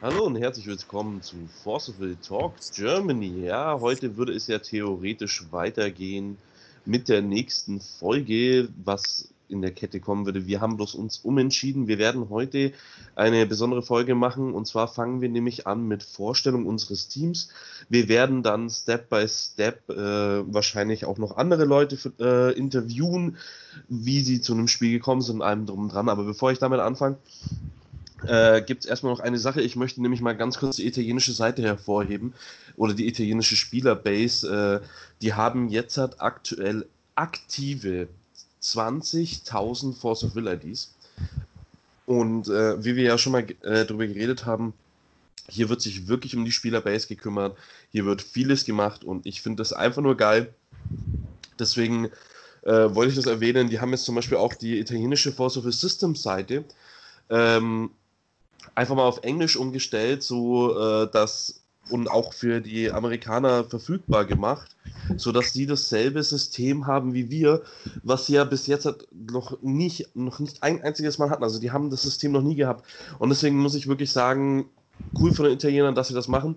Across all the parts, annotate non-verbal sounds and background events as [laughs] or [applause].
Hallo und herzlich willkommen zu Forceful Talks Germany. Ja, heute würde es ja theoretisch weitergehen mit der nächsten Folge, was in der Kette kommen würde. Wir haben bloß uns umentschieden. Wir werden heute eine besondere Folge machen und zwar fangen wir nämlich an mit Vorstellung unseres Teams. Wir werden dann Step by Step äh, wahrscheinlich auch noch andere Leute äh, interviewen, wie sie zu einem Spiel gekommen sind und allem drum dran. Aber bevor ich damit anfange, äh, gibt es erstmal noch eine Sache. Ich möchte nämlich mal ganz kurz die italienische Seite hervorheben oder die italienische Spielerbase. Äh, die haben jetzt halt aktuell aktive 20.000 Force of Will IDs. Und äh, wie wir ja schon mal äh, darüber geredet haben, hier wird sich wirklich um die Spielerbase gekümmert. Hier wird vieles gemacht und ich finde das einfach nur geil. Deswegen äh, wollte ich das erwähnen. Die haben jetzt zum Beispiel auch die italienische Force of Systems Seite. Ähm, einfach mal auf Englisch umgestellt, so äh, dass und auch für die Amerikaner verfügbar gemacht, sodass die dasselbe System haben wie wir, was sie ja bis jetzt noch nicht, noch nicht ein einziges Mal hatten. Also die haben das System noch nie gehabt. Und deswegen muss ich wirklich sagen, cool von den Italienern, dass sie das machen.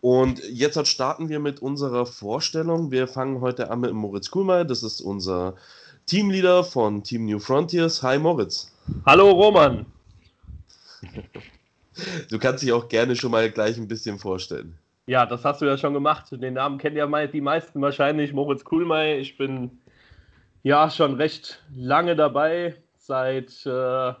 Und jetzt starten wir mit unserer Vorstellung. Wir fangen heute an mit Moritz Kuhlmeier. Das ist unser Teamleader von Team New Frontiers. Hi Moritz. Hallo Roman. [laughs] Du kannst dich auch gerne schon mal gleich ein bisschen vorstellen. Ja, das hast du ja schon gemacht. Den Namen kennen ja die meisten wahrscheinlich. Moritz Kuhlmeier. Ich bin ja schon recht lange dabei, seit, äh,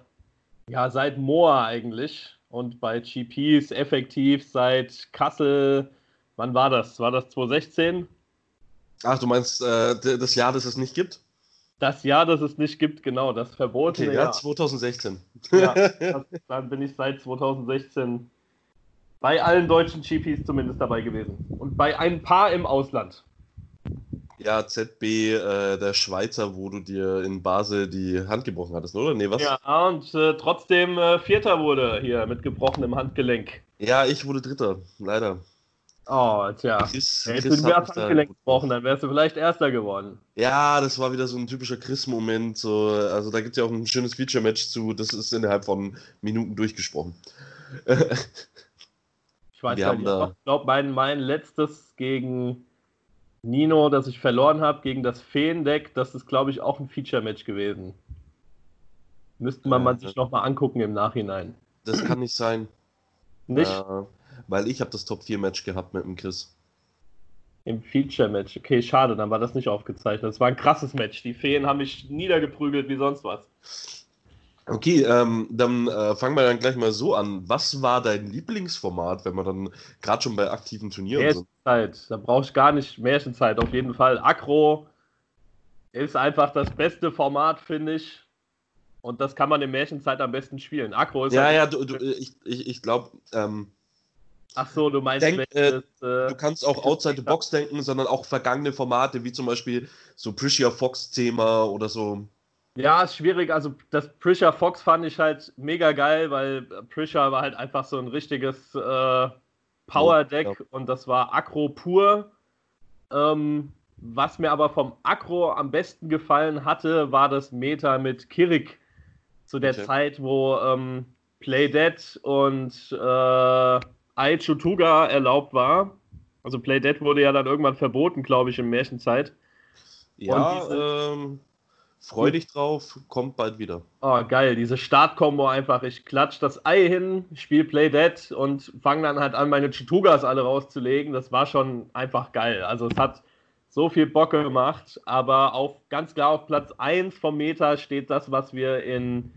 ja, seit Moa eigentlich. Und bei GPs effektiv seit Kassel. Wann war das? War das 2016? Ach, du meinst äh, das Jahr, das es nicht gibt? Das Jahr, das es nicht gibt, genau, das verbotene okay, ja, 2016. Ja, [laughs] das, dann bin ich seit 2016 bei allen deutschen GPs zumindest dabei gewesen. Und bei ein paar im Ausland. Ja, ZB, äh, der Schweizer, wo du dir in Basel die Hand gebrochen hattest, oder? Nee, was? Ja, und äh, trotzdem äh, Vierter wurde hier mit gebrochenem Handgelenk. Ja, ich wurde Dritter, leider. Oh, tja. Chris, Chris Hättest du mir das Handgelenk gebrochen, dann wärst du vielleicht Erster geworden. Ja, das war wieder so ein typischer Chris-Moment. So, also da gibt es ja auch ein schönes Feature-Match zu. Das ist innerhalb von Minuten durchgesprochen. [laughs] ich weiß nicht, ich glaube, mein, mein letztes gegen Nino, das ich verloren habe, gegen das Feendeck, das ist, glaube ich, auch ein Feature-Match gewesen. Müsste man, ja, man sich nochmal angucken im Nachhinein. Das kann nicht sein. Nicht? Äh, weil ich habe das Top 4 Match gehabt mit dem Chris. Im Feature Match. Okay, schade, dann war das nicht aufgezeichnet. Das war ein krasses Match. Die Feen haben mich niedergeprügelt wie sonst was. Okay, ähm, dann äh, fangen wir dann gleich mal so an. Was war dein Lieblingsformat, wenn wir dann gerade schon bei aktiven Turnieren Märchenzeit. sind? Da brauche ich gar nicht Märchenzeit, auf jeden Fall. Akro ist einfach das beste Format, finde ich. Und das kann man in Märchenzeit am besten spielen. Akro ist. Ja, halt ja, du, du, ich, ich, ich glaube, ähm, Ach so, du meinst, Denk, äh, äh, du kannst auch outside the box denken, sondern auch vergangene Formate, wie zum Beispiel so Prisha Fox-Thema oder so. Ja, ist schwierig. Also, das Prisha Fox fand ich halt mega geil, weil Prisha war halt einfach so ein richtiges äh, Power-Deck ja. und das war Akro pur. Ähm, was mir aber vom Akro am besten gefallen hatte, war das Meta mit Kirik zu der okay. Zeit, wo ähm, Play Dead und äh, Aichutuga erlaubt war. Also Play Dead wurde ja dann irgendwann verboten, glaube ich, in Märchenzeit. Ja, diese... ähm, freu dich drauf, kommt bald wieder. Oh, geil, diese Startkombo einfach. Ich klatsch das Ei hin, spiele Play Dead und fange dann halt an, meine Chutugas alle rauszulegen. Das war schon einfach geil. Also es hat so viel Bock gemacht, aber auf, ganz klar auf Platz 1 vom Meta steht das, was wir in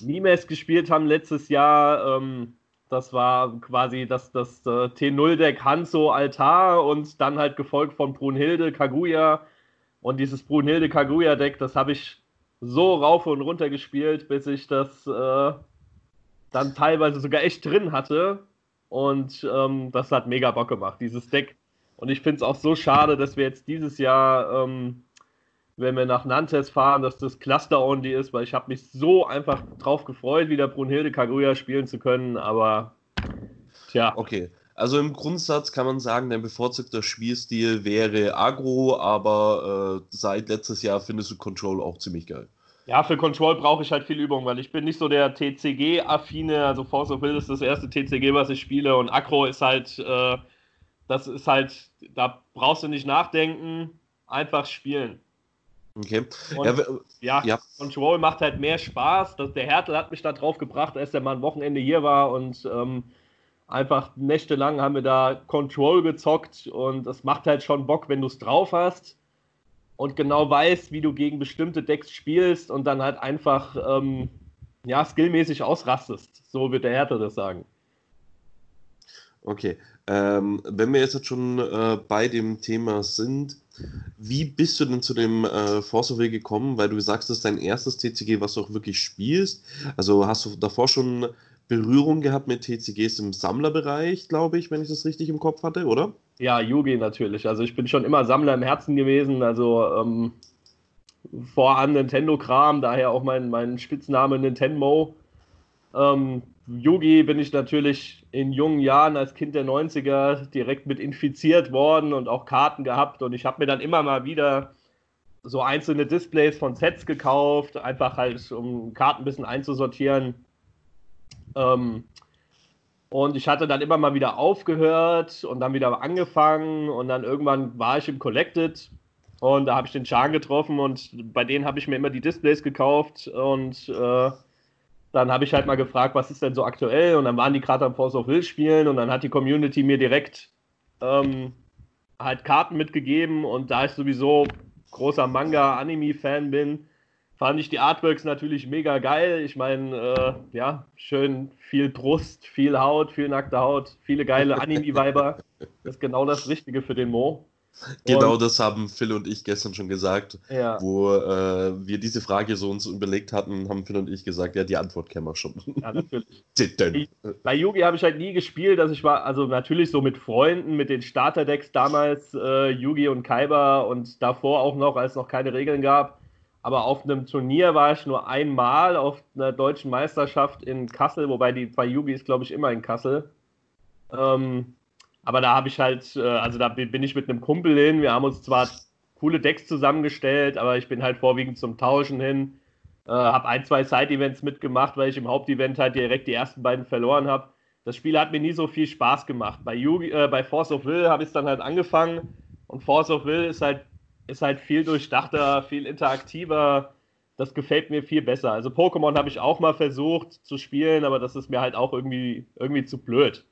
Mimes gespielt haben letztes Jahr. Ähm, das war quasi das, das, äh, T0-Deck Hanzo Altar und dann halt gefolgt von Brunhilde Kaguya. Und dieses Brunhilde Kaguya-Deck, das habe ich so rauf und runter gespielt, bis ich das äh, dann teilweise sogar echt drin hatte. Und ähm, das hat mega Bock gemacht, dieses Deck. Und ich finde es auch so schade, dass wir jetzt dieses Jahr ähm, wenn wir nach Nantes fahren, dass das Cluster-Only ist, weil ich habe mich so einfach drauf gefreut, wieder Brunhilde Kaguya spielen zu können, aber tja. Okay, also im Grundsatz kann man sagen, dein bevorzugter Spielstil wäre Agro, aber äh, seit letztes Jahr findest du Control auch ziemlich geil. Ja, für Control brauche ich halt viel Übung, weil ich bin nicht so der TCG-affine. Also Force of Will ist das erste TCG, was ich spiele und Acro ist halt, äh, das ist halt, da brauchst du nicht nachdenken, einfach spielen. Okay. Und, ja, ja, Control macht halt mehr Spaß. Das, der Härtel hat mich da drauf gebracht, als der mal ein Wochenende hier war und ähm, einfach nächtelang haben wir da Control gezockt und es macht halt schon Bock, wenn du es drauf hast und genau weißt, wie du gegen bestimmte Decks spielst und dann halt einfach ähm, ja, skillmäßig ausrastest. So wird der Härtel das sagen. Okay. Ähm, wenn wir jetzt schon äh, bei dem Thema sind, wie bist du denn zu dem äh, Force Will gekommen? Weil du sagst, das ist dein erstes TCG, was du auch wirklich spielst. Also hast du davor schon Berührung gehabt mit TCGs im Sammlerbereich, glaube ich, wenn ich das richtig im Kopf hatte, oder? Ja, Yugi natürlich. Also ich bin schon immer Sammler im Herzen gewesen. Also ähm, voran Nintendo-Kram, daher auch mein, mein Spitzname Nintendo. Ähm, Yugi bin ich natürlich in jungen Jahren als Kind der 90er direkt mit infiziert worden und auch Karten gehabt. Und ich habe mir dann immer mal wieder so einzelne Displays von Sets gekauft, einfach halt, um Karten ein bisschen einzusortieren. Ähm, und ich hatte dann immer mal wieder aufgehört und dann wieder angefangen und dann irgendwann war ich im Collected und da habe ich den Chan getroffen und bei denen habe ich mir immer die Displays gekauft und äh, dann habe ich halt mal gefragt, was ist denn so aktuell? Und dann waren die gerade am Force of Will spielen und dann hat die Community mir direkt ähm, halt Karten mitgegeben und da ich sowieso großer Manga-Anime-Fan bin, fand ich die Artworks natürlich mega geil. Ich meine, äh, ja, schön viel Brust, viel Haut, viel nackte Haut, viele geile [laughs] Anime-Weiber. Das ist genau das Richtige für den Mo. Genau und, das haben Phil und ich gestern schon gesagt, ja. wo äh, wir diese Frage so uns überlegt hatten, haben Phil und ich gesagt, ja, die Antwort kennen wir schon. Ja, natürlich. [laughs] ich, bei Yugi habe ich halt nie gespielt, dass ich war, also natürlich so mit Freunden, mit den Starterdecks damals, äh, Yugi und Kaiba und davor auch noch, als es noch keine Regeln gab. Aber auf einem Turnier war ich nur einmal auf einer deutschen Meisterschaft in Kassel, wobei die bei Yugi ist, glaube ich, immer in Kassel. Ähm, aber da habe ich halt, äh, also da bin ich mit einem Kumpel hin. Wir haben uns zwar coole Decks zusammengestellt, aber ich bin halt vorwiegend zum Tauschen hin. Äh, habe ein, zwei Side-Events mitgemacht, weil ich im Hauptevent halt direkt die ersten beiden verloren habe. Das Spiel hat mir nie so viel Spaß gemacht. Bei, Yugi, äh, bei Force of Will habe ich es dann halt angefangen und Force of Will ist halt, ist halt viel durchdachter, viel interaktiver. Das gefällt mir viel besser. Also Pokémon habe ich auch mal versucht zu spielen, aber das ist mir halt auch irgendwie, irgendwie zu blöd.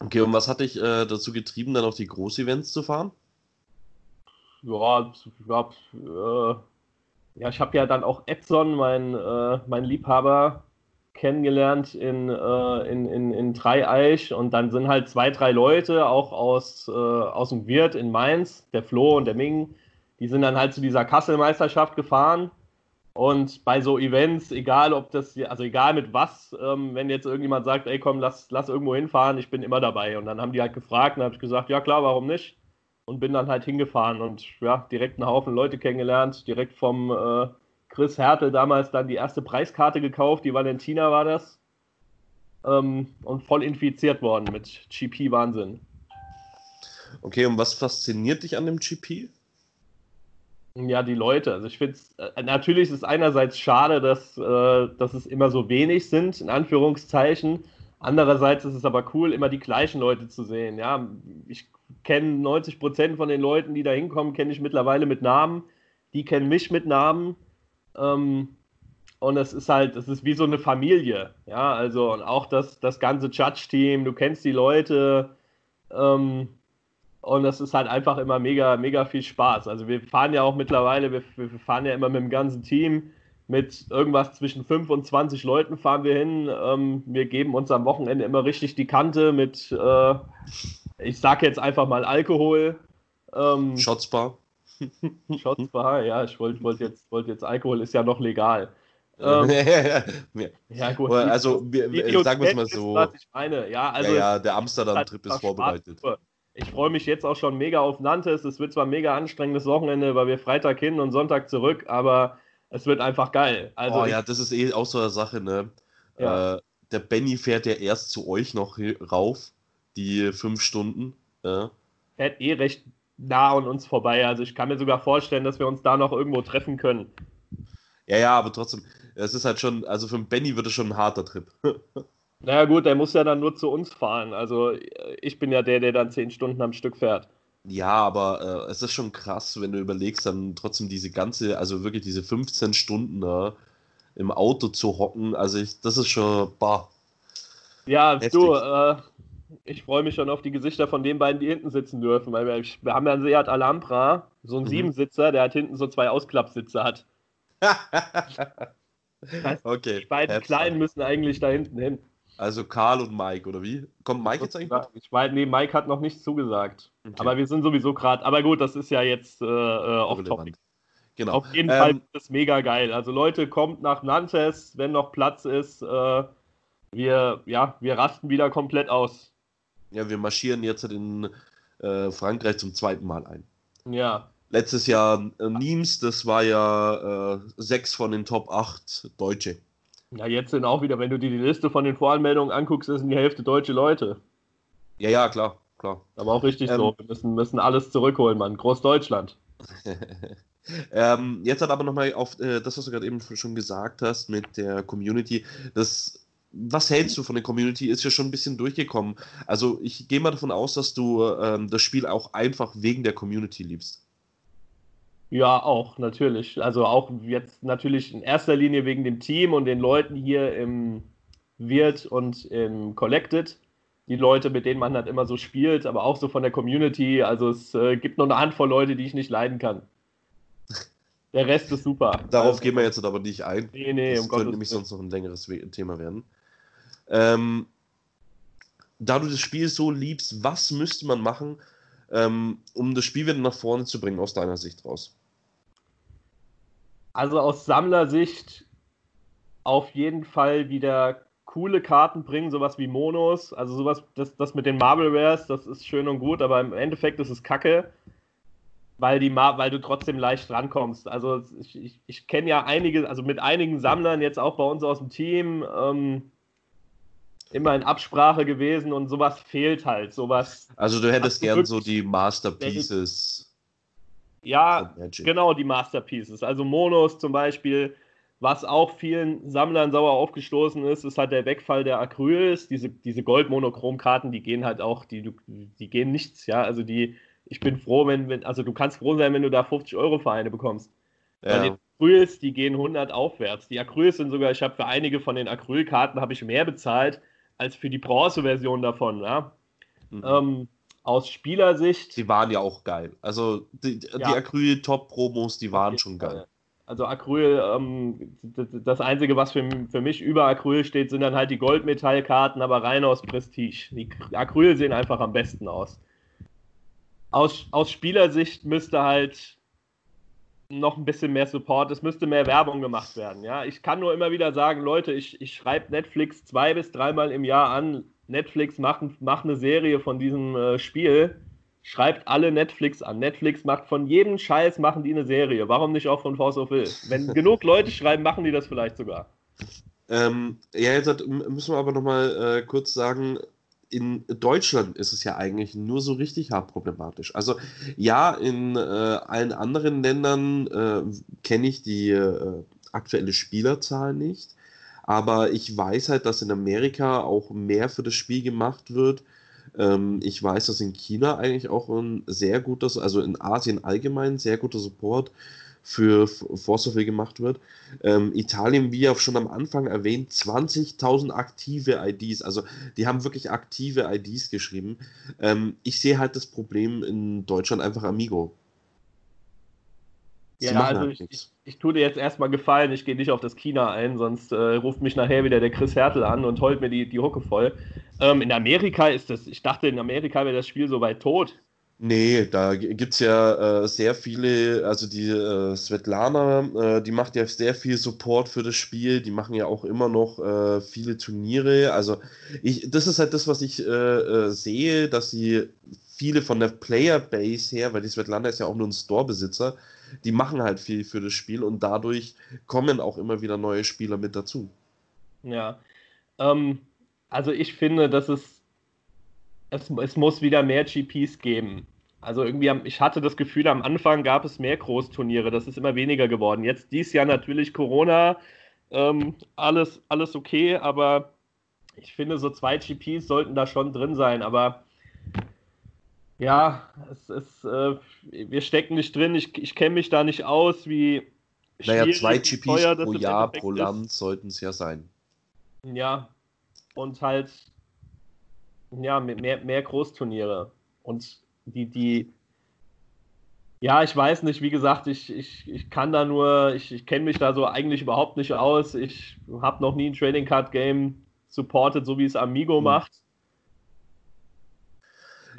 Okay, und was hat dich äh, dazu getrieben, dann auf die Großevents zu fahren? Ja, ich äh, ja, ich habe ja dann auch Edson, mein, äh, mein Liebhaber, kennengelernt in, äh, in, in, in Dreieich und dann sind halt zwei, drei Leute auch aus, äh, aus dem Wirt in Mainz, der Flo und der Ming, die sind dann halt zu dieser Kasselmeisterschaft gefahren und bei so Events, egal ob das, also egal mit was, ähm, wenn jetzt irgendjemand sagt, ey komm, lass, lass irgendwo hinfahren, ich bin immer dabei. Und dann haben die halt gefragt und habe ich gesagt, ja klar, warum nicht? Und bin dann halt hingefahren und ja, direkt einen Haufen Leute kennengelernt, direkt vom äh, Chris Hertel damals dann die erste Preiskarte gekauft, die Valentina war das. Ähm, und voll infiziert worden mit GP-Wahnsinn. Okay, und was fasziniert dich an dem GP? Ja, die Leute. Also ich finde es, äh, natürlich ist es einerseits schade, dass, äh, dass es immer so wenig sind, in Anführungszeichen. Andererseits ist es aber cool, immer die gleichen Leute zu sehen. Ja, ich kenne 90 Prozent von den Leuten, die da hinkommen, kenne ich mittlerweile mit Namen. Die kennen mich mit Namen. Ähm, und es ist halt, es ist wie so eine Familie. Ja, also und auch das, das ganze Judge-Team, du kennst die Leute. Ähm, und das ist halt einfach immer mega, mega viel Spaß. Also wir fahren ja auch mittlerweile, wir, wir fahren ja immer mit dem ganzen Team. Mit irgendwas zwischen 5 und 20 Leuten fahren wir hin. Ähm, wir geben uns am Wochenende immer richtig die Kante mit, äh, ich sag jetzt einfach mal Alkohol. Ähm, Shotsbar. Shotsbar, [laughs] ja, ich wollte wollt jetzt, wollt jetzt, Alkohol ist ja noch legal. [laughs] Ähm, ja, gut. Also, wir, sagen wir es mal so. Was ich meine. Ja, also ja, ja der Amsterdam-Trip ist vorbereitet. Spaß. Ich freue mich jetzt auch schon mega auf Nantes. Es wird zwar ein mega anstrengendes Wochenende, weil wir Freitag hin und Sonntag zurück, aber es wird einfach geil. Also oh ja, das ist eh auch so eine Sache, ne? Ja. Äh, der Benny fährt ja erst zu euch noch rauf, die fünf Stunden. Ja. Fährt eh recht nah an uns vorbei. Also ich kann mir sogar vorstellen, dass wir uns da noch irgendwo treffen können. Ja, ja, aber trotzdem, es ist halt schon, also für einen Benny wird es schon ein harter Trip. [laughs] naja, gut, der muss ja dann nur zu uns fahren. Also ich bin ja der, der dann zehn Stunden am Stück fährt. Ja, aber äh, es ist schon krass, wenn du überlegst, dann trotzdem diese ganze, also wirklich diese 15 Stunden da im Auto zu hocken. Also ich, das ist schon, bah. Ja, heftig. du, äh, ich freue mich schon auf die Gesichter von den beiden, die hinten sitzen dürfen, weil wir, wir haben ja einen Seat Alhambra, so einen mhm. Siebensitzer, der hat hinten so zwei Ausklappsitze hat. [laughs] okay. Die beiden Heftig. Kleinen müssen eigentlich da hinten hin. Also Karl und Mike, oder wie? Kommt Mike jetzt eigentlich mit? Ich weiß, nee, Mike hat noch nichts zugesagt. Okay. Aber wir sind sowieso gerade, aber gut, das ist ja jetzt äh, äh off-topic. Genau. Auf jeden ähm, Fall ist es mega geil. Also Leute, kommt nach Nantes, wenn noch Platz ist. Äh, wir, ja, wir rasten wieder komplett aus. Ja, wir marschieren jetzt in äh, Frankreich zum zweiten Mal ein. Ja. Letztes Jahr äh, Nimes, das war ja äh, sechs von den Top 8 Deutsche. Ja, jetzt sind auch wieder, wenn du dir die Liste von den Voranmeldungen anguckst, sind die Hälfte deutsche Leute. Ja, ja, klar, klar. Aber auch richtig ähm, so. Wir müssen, müssen alles zurückholen, Mann. Großdeutschland. [laughs] ähm, jetzt hat aber nochmal auf äh, das, was du gerade eben schon gesagt hast mit der Community. Das, was hältst du von der Community? Ist ja schon ein bisschen durchgekommen. Also ich gehe mal davon aus, dass du ähm, das Spiel auch einfach wegen der Community liebst. Ja, auch, natürlich. Also auch jetzt natürlich in erster Linie wegen dem Team und den Leuten hier im Wirt und im Collected. Die Leute, mit denen man halt immer so spielt, aber auch so von der Community. Also es äh, gibt nur eine Handvoll Leute, die ich nicht leiden kann. Der Rest ist super. Darauf also, gehen wir jetzt aber nicht ein. Nee, nee, das um könnte nämlich sonst noch ein längeres Thema werden. Ähm, da du das Spiel so liebst, was müsste man machen, ähm, um das Spiel wieder nach vorne zu bringen, aus deiner Sicht raus? Also aus Sammlersicht auf jeden Fall wieder coole Karten bringen, sowas wie Monos, also sowas, das, das mit den Marble Rares, das ist schön und gut, aber im Endeffekt ist es Kacke, weil, die weil du trotzdem leicht rankommst. Also ich, ich, ich kenne ja einige, also mit einigen Sammlern jetzt auch bei uns aus dem Team, ähm, immer in Absprache gewesen und sowas fehlt halt. Sowas. Also du hättest gern so die Masterpieces. Ja, genau, die Masterpieces. Also Monos zum Beispiel, was auch vielen Sammlern sauer aufgestoßen ist, ist halt der Wegfall der Acryls. Diese, diese Gold-Monochrom-Karten, die gehen halt auch, die, die gehen nichts, ja. Also die, ich bin froh, wenn, wenn, also du kannst froh sein, wenn du da 50 Euro für eine bekommst. Ja. die Acryls, die gehen 100 aufwärts. Die Acryls sind sogar, ich habe für einige von den Acrylkarten habe ich mehr bezahlt als für die Bronze-Version davon. Ja? Mhm. Ähm, aus Spielersicht. Die waren ja auch geil. Also die, ja. die Acryl-Top-Promos, die waren schon geil. Also Acryl, ähm, das Einzige, was für, für mich über Acryl steht, sind dann halt die Goldmetallkarten, aber rein aus Prestige. Die Acryl sehen einfach am besten aus. Aus, aus Spielersicht müsste halt noch ein bisschen mehr Support, es müsste mehr Werbung gemacht werden. Ja, ich kann nur immer wieder sagen, Leute, ich, ich schreibe Netflix zwei bis dreimal im Jahr an. Netflix macht, macht eine Serie von diesem äh, Spiel. Schreibt alle Netflix an. Netflix macht von jedem Scheiß machen die eine Serie. Warum nicht auch von Force of Will? Wenn [laughs] genug Leute schreiben, machen die das vielleicht sogar. Ähm, ja, jetzt müssen wir aber nochmal äh, kurz sagen, in Deutschland ist es ja eigentlich nur so richtig hart problematisch. Also ja, in äh, allen anderen Ländern äh, kenne ich die äh, aktuelle Spielerzahl nicht, aber ich weiß halt, dass in Amerika auch mehr für das Spiel gemacht wird. Ähm, ich weiß, dass in China eigentlich auch ein sehr guter, also in Asien allgemein sehr guter Support für Force gemacht wird. Ähm, Italien, wie auch schon am Anfang erwähnt, 20.000 aktive IDs. Also die haben wirklich aktive IDs geschrieben. Ähm, ich sehe halt das Problem in Deutschland einfach Amigo. Sie ja, also halt ich, ich, ich, tue dir jetzt erstmal gefallen, ich gehe nicht auf das China ein, sonst äh, ruft mich nachher wieder der Chris Hertel an und heult mir die, die Hucke voll. Ähm, in Amerika ist das, ich dachte, in Amerika wäre das Spiel so weit tot. Nee, da gibt es ja äh, sehr viele, also die äh, Svetlana, äh, die macht ja sehr viel Support für das Spiel, die machen ja auch immer noch äh, viele Turniere. Also ich, das ist halt das, was ich äh, äh, sehe, dass sie viele von der Player-Base her, weil die Svetlana ist ja auch nur ein Store-Besitzer, die machen halt viel für das Spiel und dadurch kommen auch immer wieder neue Spieler mit dazu. Ja, ähm, also ich finde, dass es es, es muss wieder mehr GPs geben. Also irgendwie, ich hatte das Gefühl, am Anfang gab es mehr Großturniere, das ist immer weniger geworden. Jetzt dieses Jahr natürlich Corona, ähm, alles, alles okay, aber ich finde, so zwei GPs sollten da schon drin sein, aber ja, es ist, äh, wir stecken nicht drin, ich, ich kenne mich da nicht aus, wie. Naja, zwei GPs teuer, pro Jahr, pro Land sollten es ja sein. Ja, und halt, ja, mehr, mehr Großturniere. Und die, die, ja, ich weiß nicht, wie gesagt, ich, ich, ich kann da nur, ich, ich kenne mich da so eigentlich überhaupt nicht aus. Ich habe noch nie ein Trading Card Game supported, so wie es Amigo mhm. macht.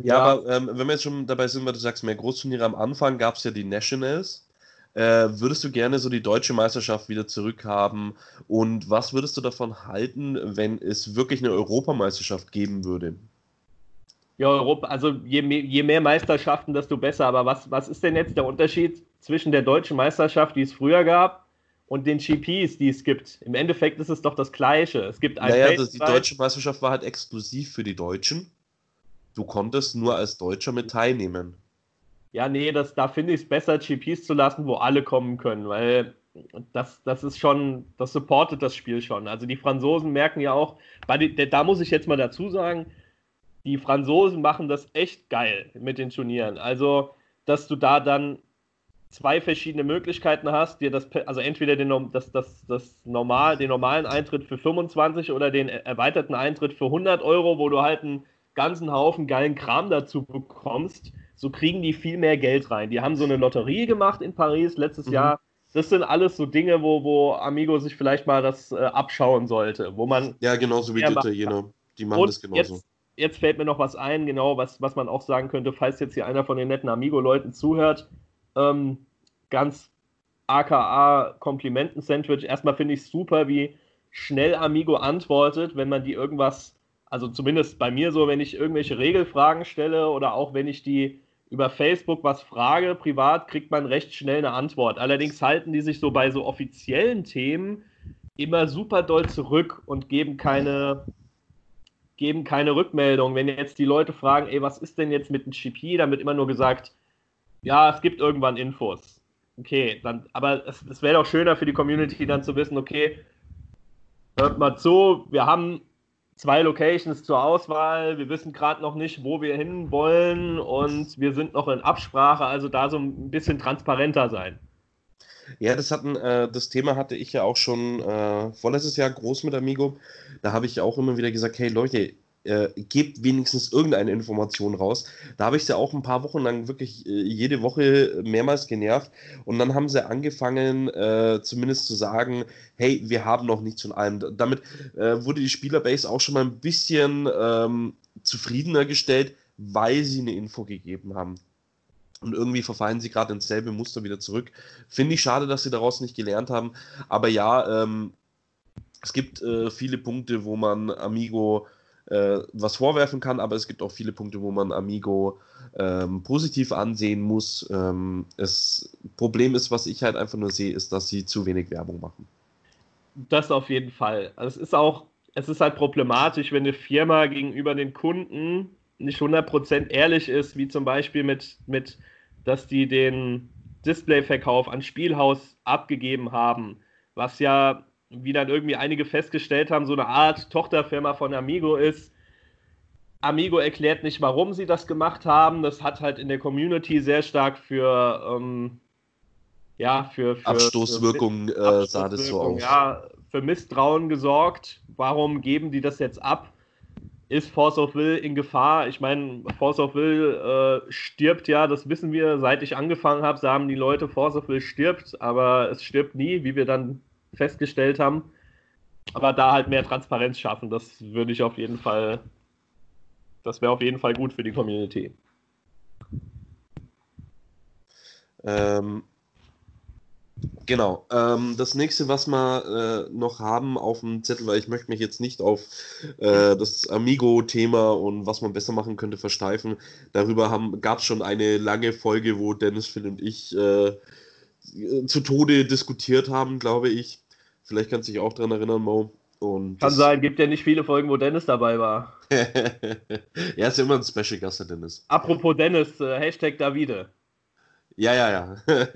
Ja, ja. aber ähm, wenn wir jetzt schon dabei sind, weil du sagst, mehr Großturniere am Anfang gab es ja die Nationals. Äh, würdest du gerne so die deutsche Meisterschaft wieder zurückhaben? Und was würdest du davon halten, wenn es wirklich eine Europameisterschaft geben würde? Ja, Europa, also je mehr, je mehr Meisterschaften, desto besser. Aber was, was ist denn jetzt der Unterschied zwischen der deutschen Meisterschaft, die es früher gab, und den GPs, die es gibt? Im Endeffekt ist es doch das Gleiche. Es gibt ein naja, das, die deutsche Meisterschaft war halt exklusiv für die Deutschen. Du konntest nur als Deutscher mit teilnehmen. Ja, nee, das, da finde ich es besser, GPs zu lassen, wo alle kommen können, weil das, das ist schon, das supportet das Spiel schon. Also die Franzosen merken ja auch, die, da muss ich jetzt mal dazu sagen, die Franzosen machen das echt geil mit den Turnieren. Also, dass du da dann zwei verschiedene Möglichkeiten hast, dir das, also entweder den, das, das, das normal, den normalen Eintritt für 25 oder den erweiterten Eintritt für 100 Euro, wo du halt einen ganzen Haufen geilen Kram dazu bekommst, so kriegen die viel mehr Geld rein. Die haben so eine Lotterie gemacht in Paris letztes mhm. Jahr. Das sind alles so Dinge, wo, wo Amigo sich vielleicht mal das äh, abschauen sollte, wo man. Ja, genauso wie die Italiener. Die machen das genauso. Jetzt, jetzt fällt mir noch was ein, genau, was, was man auch sagen könnte, falls jetzt hier einer von den netten Amigo-Leuten zuhört. Ähm, ganz aka Komplimenten-Sandwich. Erstmal finde ich super, wie schnell Amigo antwortet, wenn man die irgendwas, also zumindest bei mir so, wenn ich irgendwelche Regelfragen stelle oder auch wenn ich die über Facebook was frage, privat, kriegt man recht schnell eine Antwort. Allerdings halten die sich so bei so offiziellen Themen immer super doll zurück und geben keine, geben keine Rückmeldung. Wenn jetzt die Leute fragen, ey, was ist denn jetzt mit dem GP, dann wird immer nur gesagt, ja, es gibt irgendwann Infos. Okay, dann, aber es, es wäre doch schöner für die Community dann zu wissen, okay, hört mal zu, wir haben zwei Locations zur Auswahl, wir wissen gerade noch nicht, wo wir hin wollen und wir sind noch in Absprache, also da so ein bisschen transparenter sein. Ja, das hatten, äh, das Thema hatte ich ja auch schon äh, vorletztes Jahr groß mit Amigo. Da habe ich auch immer wieder gesagt, hey Leute, äh, gebt wenigstens irgendeine Information raus. Da habe ich sie auch ein paar Wochen lang wirklich äh, jede Woche mehrmals genervt und dann haben sie angefangen, äh, zumindest zu sagen, hey, wir haben noch nichts von allem. Damit äh, wurde die Spielerbase auch schon mal ein bisschen ähm, zufriedener gestellt, weil sie eine Info gegeben haben. Und irgendwie verfallen sie gerade ins selbe Muster wieder zurück. Finde ich schade, dass sie daraus nicht gelernt haben. Aber ja, ähm, es gibt äh, viele Punkte, wo man Amigo äh, was vorwerfen kann, aber es gibt auch viele Punkte, wo man Amigo ähm, positiv ansehen muss. Ähm, das Problem ist, was ich halt einfach nur sehe, ist, dass sie zu wenig Werbung machen. Das auf jeden Fall. Also es ist auch, es ist halt problematisch, wenn eine Firma gegenüber den Kunden nicht 100% ehrlich ist, wie zum Beispiel mit, mit dass die den Displayverkauf an Spielhaus abgegeben haben, was ja, wie dann irgendwie einige festgestellt haben, so eine Art Tochterfirma von Amigo ist. Amigo erklärt nicht, warum sie das gemacht haben. Das hat halt in der Community sehr stark für, ähm, ja, für, für Abstoßwirkung, für, äh, sah das so aus. Ja, für Misstrauen gesorgt. Warum geben die das jetzt ab? ist Force of Will in Gefahr? Ich meine, Force of Will äh, stirbt ja, das wissen wir, seit ich angefangen habe, sagen die Leute, Force of Will stirbt, aber es stirbt nie, wie wir dann festgestellt haben. Aber da halt mehr Transparenz schaffen, das würde ich auf jeden Fall, das wäre auf jeden Fall gut für die Community. Ähm, Genau. Ähm, das nächste, was wir äh, noch haben auf dem Zettel, weil ich möchte mich jetzt nicht auf äh, das Amigo-Thema und was man besser machen könnte versteifen. Darüber gab es schon eine lange Folge, wo Dennis, Phil und ich äh, zu Tode diskutiert haben, glaube ich. Vielleicht kannst du dich auch daran erinnern, Mo. Und Kann sein, gibt ja nicht viele Folgen, wo Dennis dabei war. [laughs] er ist ja immer ein Special Gast, der Dennis. Apropos Dennis, äh, Hashtag Davide. Ja, ja, ja. [laughs]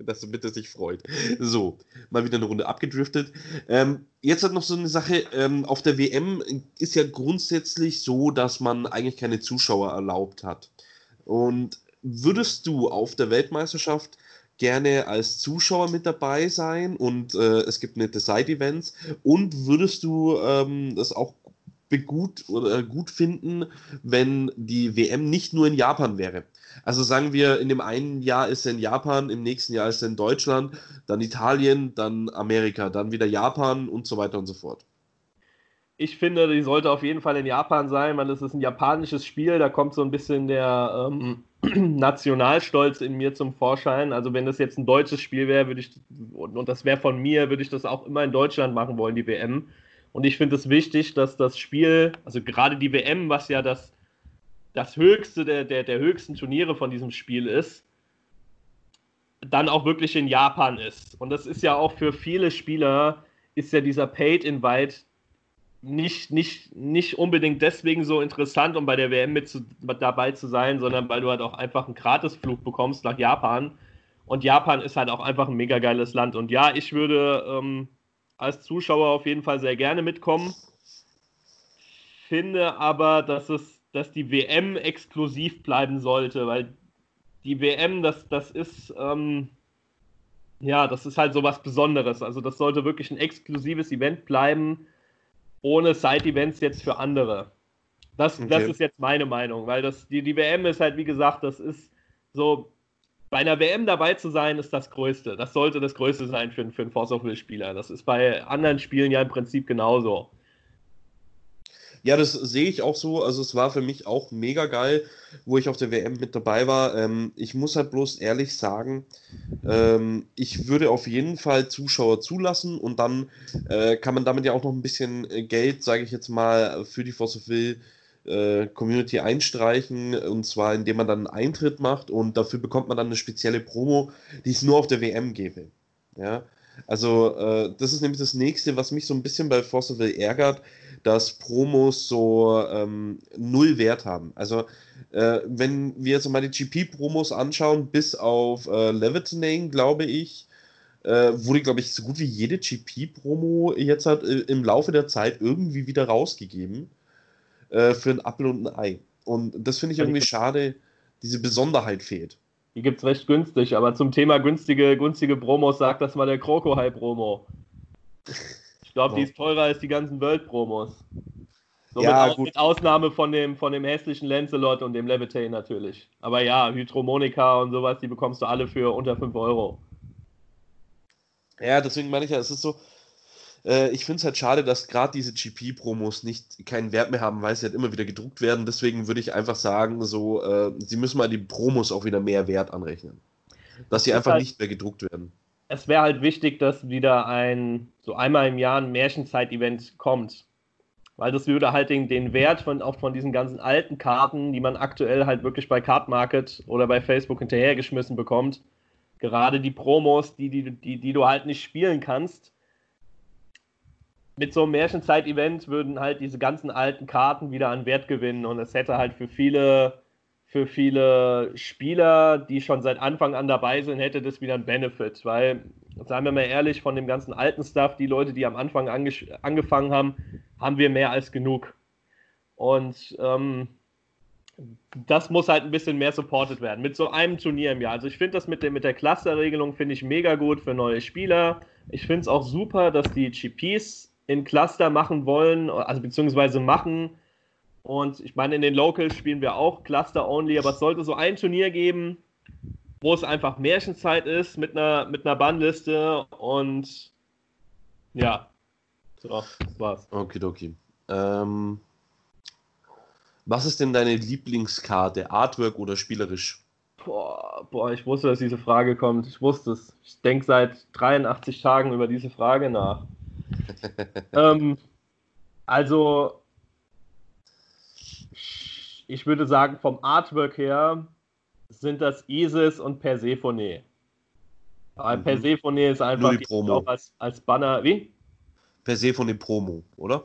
Dass du bitte sich freut. So, mal wieder eine Runde abgedriftet. Ähm, jetzt hat noch so eine Sache. Ähm, auf der WM ist ja grundsätzlich so, dass man eigentlich keine Zuschauer erlaubt hat. Und würdest du auf der Weltmeisterschaft gerne als Zuschauer mit dabei sein und äh, es gibt nette Side-Events und würdest du ähm, das auch gut oder gut finden, wenn die WM nicht nur in Japan wäre. Also sagen wir, in dem einen Jahr ist er in Japan, im nächsten Jahr ist er in Deutschland, dann Italien, dann Amerika, dann wieder Japan und so weiter und so fort. Ich finde, die sollte auf jeden Fall in Japan sein, weil es ist ein japanisches Spiel, da kommt so ein bisschen der ähm, [clears throat] Nationalstolz in mir zum Vorschein. Also wenn das jetzt ein deutsches Spiel wäre, würde ich, und das wäre von mir, würde ich das auch immer in Deutschland machen wollen, die WM. Und ich finde es wichtig, dass das Spiel, also gerade die WM, was ja das, das höchste der, der, der höchsten Turniere von diesem Spiel ist, dann auch wirklich in Japan ist. Und das ist ja auch für viele Spieler, ist ja dieser Paid Invite nicht, nicht, nicht unbedingt deswegen so interessant, um bei der WM mit zu, dabei zu sein, sondern weil du halt auch einfach einen Gratisflug bekommst nach Japan. Und Japan ist halt auch einfach ein mega geiles Land. Und ja, ich würde ähm, als Zuschauer auf jeden Fall sehr gerne mitkommen. Finde aber, dass es, dass die WM exklusiv bleiben sollte, weil die WM, das, das ist, ähm, ja, das ist halt so was Besonderes. Also das sollte wirklich ein exklusives Event bleiben, ohne Side-Events jetzt für andere. Das, okay. das ist jetzt meine Meinung, weil das, die, die WM ist halt, wie gesagt, das ist so, bei einer WM dabei zu sein, ist das Größte. Das sollte das Größte sein für, für einen Force of Will-Spieler. Das ist bei anderen Spielen ja im Prinzip genauso. Ja, das sehe ich auch so. Also es war für mich auch mega geil, wo ich auf der WM mit dabei war. Ähm, ich muss halt bloß ehrlich sagen, ähm, ich würde auf jeden Fall Zuschauer zulassen und dann äh, kann man damit ja auch noch ein bisschen Geld, sage ich jetzt mal, für die of Will äh, Community einstreichen und zwar indem man dann einen Eintritt macht und dafür bekommt man dann eine spezielle Promo, die es nur auf der WM gäbe. Ja, also äh, das ist nämlich das nächste, was mich so ein bisschen bei Force of Will ärgert, dass Promos so ähm, null Wert haben. Also äh, wenn wir jetzt mal die GP-Promos anschauen, bis auf äh, Levitonane, glaube ich, äh, wurde, glaube ich, so gut wie jede GP-Promo jetzt hat äh, im Laufe der Zeit irgendwie wieder rausgegeben äh, für ein Apfel und ein Ei. Und das finde ich irgendwie schade, diese Besonderheit fehlt. Die gibt es recht günstig, aber zum Thema günstige, günstige Promos sagt das mal der Krokohai-Promo. Ich glaube, die ist teurer als die ganzen World-Promos. So ja, mit, mit, Ausnahme von dem, von dem hässlichen Lancelot und dem Levitane natürlich. Aber ja, Hydromonika und sowas, die bekommst du alle für unter 5 Euro. Ja, deswegen meine ich ja, es ist so, äh, ich finde es halt schade, dass gerade diese GP-Promos nicht keinen Wert mehr haben, weil sie halt immer wieder gedruckt werden. Deswegen würde ich einfach sagen, so, äh, sie müssen mal die Promos auch wieder mehr Wert anrechnen. Dass sie einfach halt, nicht mehr gedruckt werden. Es wäre halt wichtig, dass wieder ein, so einmal im Jahr ein Märchenzeit-Event kommt. Weil das würde halt den, den Wert von, auch von diesen ganzen alten Karten, die man aktuell halt wirklich bei Card Market oder bei Facebook hinterhergeschmissen bekommt, gerade die Promos, die, die, die, die du halt nicht spielen kannst, mit so einem Märchenzeit-Event würden halt diese ganzen alten Karten wieder an Wert gewinnen und es hätte halt für viele, für viele Spieler, die schon seit Anfang an dabei sind, hätte das wieder ein Benefit, weil, seien wir mal ehrlich, von dem ganzen alten Stuff, die Leute, die am Anfang ange angefangen haben, haben wir mehr als genug. Und ähm, das muss halt ein bisschen mehr supported werden. Mit so einem Turnier im Jahr. Also ich finde das mit der, mit der Cluster-Regelung finde ich mega gut für neue Spieler. Ich finde es auch super, dass die GPs in Cluster machen wollen, also beziehungsweise machen. Und ich meine, in den Locals spielen wir auch Cluster-only, aber es sollte so ein Turnier geben, wo es einfach Märchenzeit ist mit einer, mit einer Bannliste und ja, so, das war's. Okidoki. Ähm, was ist denn deine Lieblingskarte? Artwork oder spielerisch? Boah, boah, ich wusste, dass diese Frage kommt. Ich wusste es. Ich denke seit 83 Tagen über diese Frage nach. Ähm, also, ich würde sagen, vom Artwork her sind das Isis und Persephone. Aber mhm. Persephone ist einfach auch als, als Banner. Wie? per se von dem Promo, oder?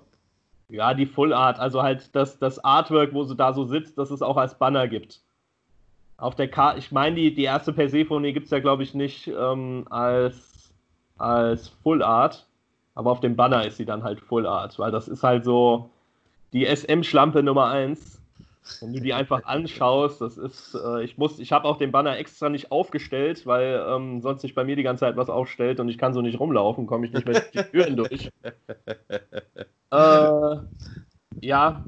Ja, die Full Art, also halt das, das Artwork, wo sie da so sitzt, dass es auch als Banner gibt. Auf der Karte, ich meine, die, die erste Persephone gibt es ja, glaube ich, nicht ähm, als, als Full Art, aber auf dem Banner ist sie dann halt Full Art, weil das ist halt so die SM-Schlampe Nummer 1. Wenn du die einfach anschaust, das ist, äh, ich muss, ich habe auch den Banner extra nicht aufgestellt, weil ähm, sonst sich bei mir die ganze Zeit was aufstellt und ich kann so nicht rumlaufen, komme ich nicht mehr die Türen [laughs] durch. Äh, ja,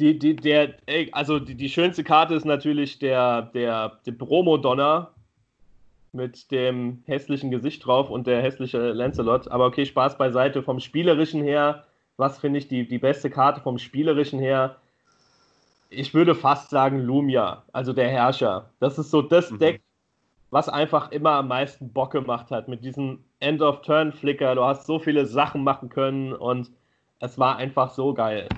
die, die, der, also die, die schönste Karte ist natürlich der, der, der Promo-Donner mit dem hässlichen Gesicht drauf und der hässliche Lancelot. Aber okay, Spaß beiseite. Vom Spielerischen her, was finde ich die, die beste Karte vom Spielerischen her? Ich würde fast sagen Lumia, also der Herrscher. Das ist so das mhm. Deck, was einfach immer am meisten Bock gemacht hat mit diesem End-of-Turn-Flicker. Du hast so viele Sachen machen können und es war einfach so geil.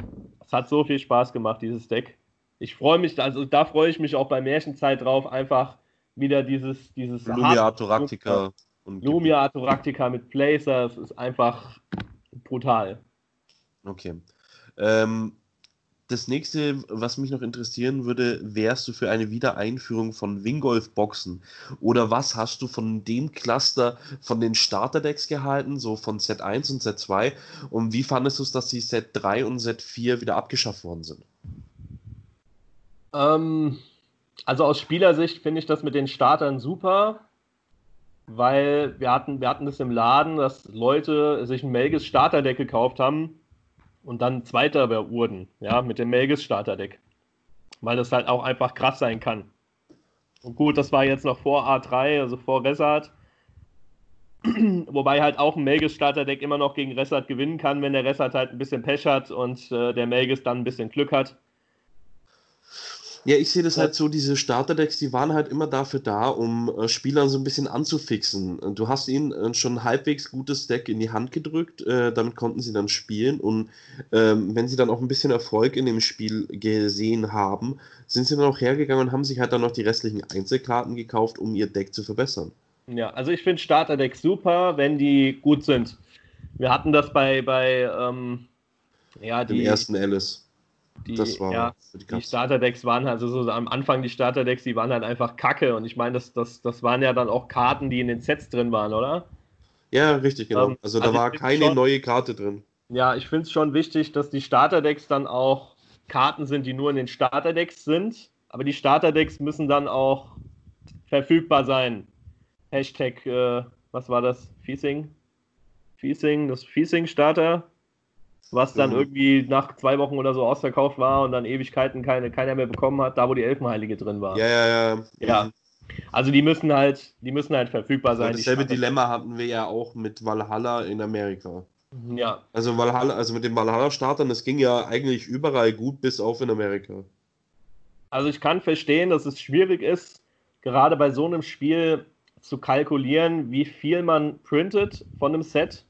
Es hat so viel Spaß gemacht, dieses Deck. Ich freue mich, also da freue ich mich auch bei Märchenzeit drauf, einfach wieder dieses, dieses Lumia Atoractica. Lumia Atoractica mit Placer, es ist einfach brutal. Okay. Ähm, das nächste, was mich noch interessieren würde, wärst du für eine Wiedereinführung von Wingolf Boxen? Oder was hast du von dem Cluster von den Starterdecks gehalten, so von Set 1 und Set 2? Und wie fandest du es, dass die Set 3 und Set 4 wieder abgeschafft worden sind? Ähm, also aus Spielersicht finde ich das mit den Startern super, weil wir hatten, wir hatten das im Laden, dass Leute sich ein Melges Starterdeck gekauft haben und dann Zweiter wurden, ja, mit dem Melges Starterdeck. Weil das halt auch einfach krass sein kann. Und gut, das war jetzt noch vor A3, also vor Resart. [clears throat] Wobei halt auch ein Melges Starterdeck immer noch gegen Resart gewinnen kann, wenn der Resart halt ein bisschen Pech hat und äh, der Melges dann ein bisschen Glück hat. Ja, ich sehe das halt so, diese Starterdecks, die waren halt immer dafür da, um äh, Spielern so ein bisschen anzufixen. Du hast ihnen äh, schon ein halbwegs gutes Deck in die Hand gedrückt, äh, damit konnten sie dann spielen und ähm, wenn sie dann auch ein bisschen Erfolg in dem Spiel gesehen haben, sind sie dann auch hergegangen und haben sich halt dann noch die restlichen Einzelkarten gekauft, um ihr Deck zu verbessern. Ja, also ich finde Starterdecks super, wenn die gut sind. Wir hatten das bei, bei ähm, ja, die, Dem ersten Alice die, das war ja, die, Starterdecks waren also so am Anfang die Starterdecks, die waren halt einfach kacke. Und ich meine, das, das, das waren ja dann auch Karten, die in den Sets drin waren, oder? Ja, richtig, genau. Ähm, also da also war keine schon, neue Karte drin. Ja, ich finde es schon wichtig, dass die Starterdecks dann auch Karten sind, die nur in den Starterdecks sind. Aber die Starterdecks müssen dann auch verfügbar sein. Hashtag, äh, was war das? Fiesing? Fiesing, das Fiesing-Starter was dann mhm. irgendwie nach zwei Wochen oder so ausverkauft war und dann Ewigkeiten keine, keiner mehr bekommen hat, da wo die Elfenheilige drin war. Ja, ja, ja. Ja. Mhm. Also die müssen halt, die müssen halt verfügbar sein. Ja, dasselbe Dilemma hatten wir ja auch mit Valhalla in Amerika. Mhm, ja. Also Valhalla, also mit den Valhalla-Startern, das ging ja eigentlich überall gut, bis auf in Amerika. Also ich kann verstehen, dass es schwierig ist, gerade bei so einem Spiel zu kalkulieren, wie viel man printet von einem Set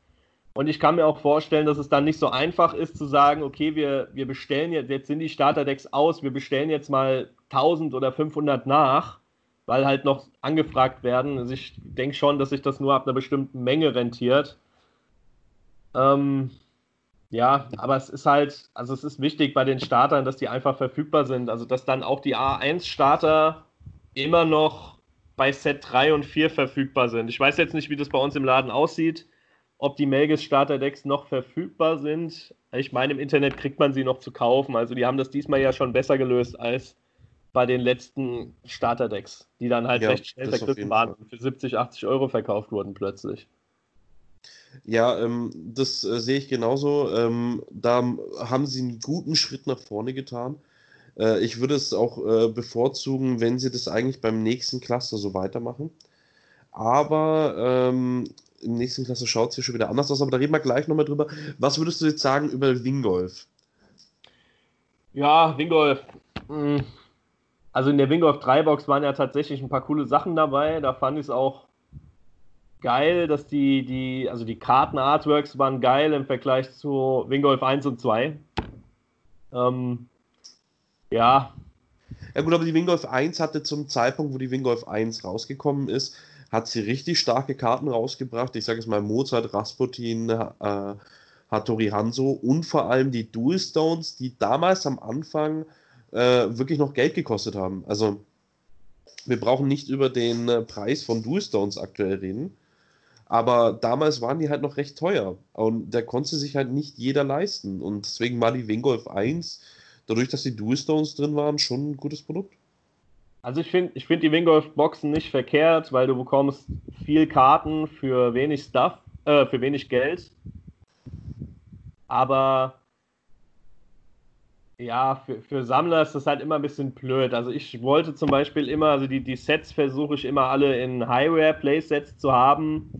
und ich kann mir auch vorstellen, dass es dann nicht so einfach ist zu sagen, okay, wir, wir bestellen jetzt, jetzt sind die Starterdecks aus, wir bestellen jetzt mal 1000 oder 500 nach, weil halt noch angefragt werden. Also ich denke schon, dass sich das nur ab einer bestimmten Menge rentiert. Ähm, ja, aber es ist halt, also es ist wichtig bei den Startern, dass die einfach verfügbar sind. Also dass dann auch die A1-Starter immer noch bei Set 3 und 4 verfügbar sind. Ich weiß jetzt nicht, wie das bei uns im Laden aussieht ob die Melges Starterdecks noch verfügbar sind. Ich meine, im Internet kriegt man sie noch zu kaufen. Also die haben das diesmal ja schon besser gelöst als bei den letzten Starterdecks, die dann halt ja, recht schnell vergriffen waren und für 70, 80 Euro verkauft wurden plötzlich. Ja, ähm, das äh, sehe ich genauso. Ähm, da haben sie einen guten Schritt nach vorne getan. Äh, ich würde es auch äh, bevorzugen, wenn sie das eigentlich beim nächsten Cluster so weitermachen. Aber ähm, im nächsten Klasse schaut es hier schon wieder anders aus, aber da reden wir gleich nochmal drüber. Was würdest du jetzt sagen über Wingolf? Ja, Wingolf. Hm. Also in der Wingolf 3 Box waren ja tatsächlich ein paar coole Sachen dabei. Da fand ich es auch geil, dass die, die, also die Karten-Artworks waren geil im Vergleich zu Wingolf 1 und 2. Ähm, ja. Ja gut, aber die Wingolf 1 hatte zum Zeitpunkt, wo die Wingolf 1 rausgekommen ist, hat sie richtig starke Karten rausgebracht. Ich sage es mal Mozart, Rasputin, äh, Hattori Hanzo und vor allem die Dual Stones, die damals am Anfang äh, wirklich noch Geld gekostet haben. Also wir brauchen nicht über den äh, Preis von Dual Stones aktuell reden. Aber damals waren die halt noch recht teuer. Und da konnte sich halt nicht jeder leisten. Und deswegen war die Wingolf 1, dadurch, dass die Dual Stones drin waren, schon ein gutes Produkt. Also ich finde ich find die Wingolf-Boxen nicht verkehrt, weil du bekommst viel Karten für wenig Stuff, äh, für wenig Geld. Aber ja, für, für Sammler ist das halt immer ein bisschen blöd. Also ich wollte zum Beispiel immer, also die, die Sets versuche ich immer alle in High-Rare-Playsets zu haben,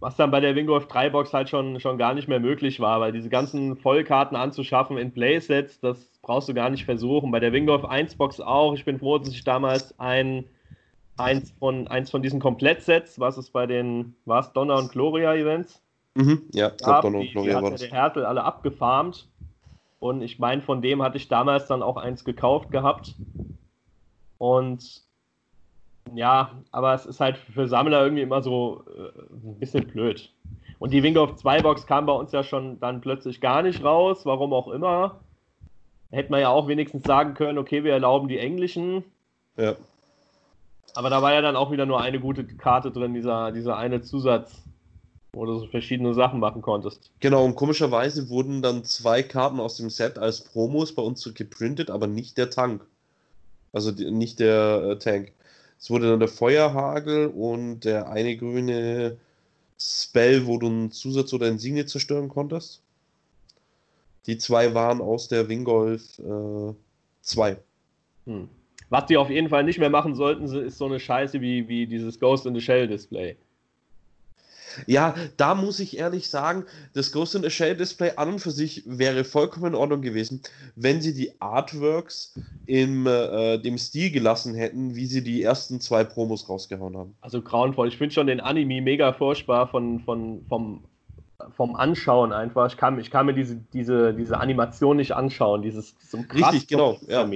was dann bei der Wingolf 3 Box halt schon, schon gar nicht mehr möglich war, weil diese ganzen Vollkarten anzuschaffen in Playsets, das brauchst du gar nicht versuchen. Bei der Wingolf 1 Box auch. Ich bin froh, dass ich damals ein, eins, von, eins von diesen Komplettsets, was es bei den, war es Donner und Gloria Events? Mhm, ja, gab, Donner und Gloria die, die war das. der Hertel alle abgefarmt und ich meine, von dem hatte ich damals dann auch eins gekauft gehabt. Und ja, aber es ist halt für Sammler irgendwie immer so äh, ein bisschen blöd. Und die Wingolf 2 Box kam bei uns ja schon dann plötzlich gar nicht raus, warum auch immer. Hätte man ja auch wenigstens sagen können, okay, wir erlauben die englischen. Ja. Aber da war ja dann auch wieder nur eine gute Karte drin, dieser, dieser eine Zusatz wo du so verschiedene Sachen machen konntest. Genau, und komischerweise wurden dann zwei Karten aus dem Set als Promos bei uns geprintet, aber nicht der Tank. Also die, nicht der äh, Tank. Es wurde dann der Feuerhagel und der eine grüne Spell, wo du einen Zusatz oder Insigne zerstören konntest. Die zwei waren aus der Wingolf 2. Äh, hm. Was die auf jeden Fall nicht mehr machen sollten, ist so eine Scheiße wie, wie dieses Ghost in the Shell Display. Ja, da muss ich ehrlich sagen, das Ghost in the Shell Display an und für sich wäre vollkommen in Ordnung gewesen, wenn sie die Artworks im äh, dem Stil gelassen hätten, wie sie die ersten zwei Promos rausgehauen haben. Also grauenvoll. Ich finde schon den Anime mega furchtbar von, von, vom, vom Anschauen einfach. Ich kann, ich kann mir diese, diese, diese Animation nicht anschauen, dieses so Richtig, genau. Ja.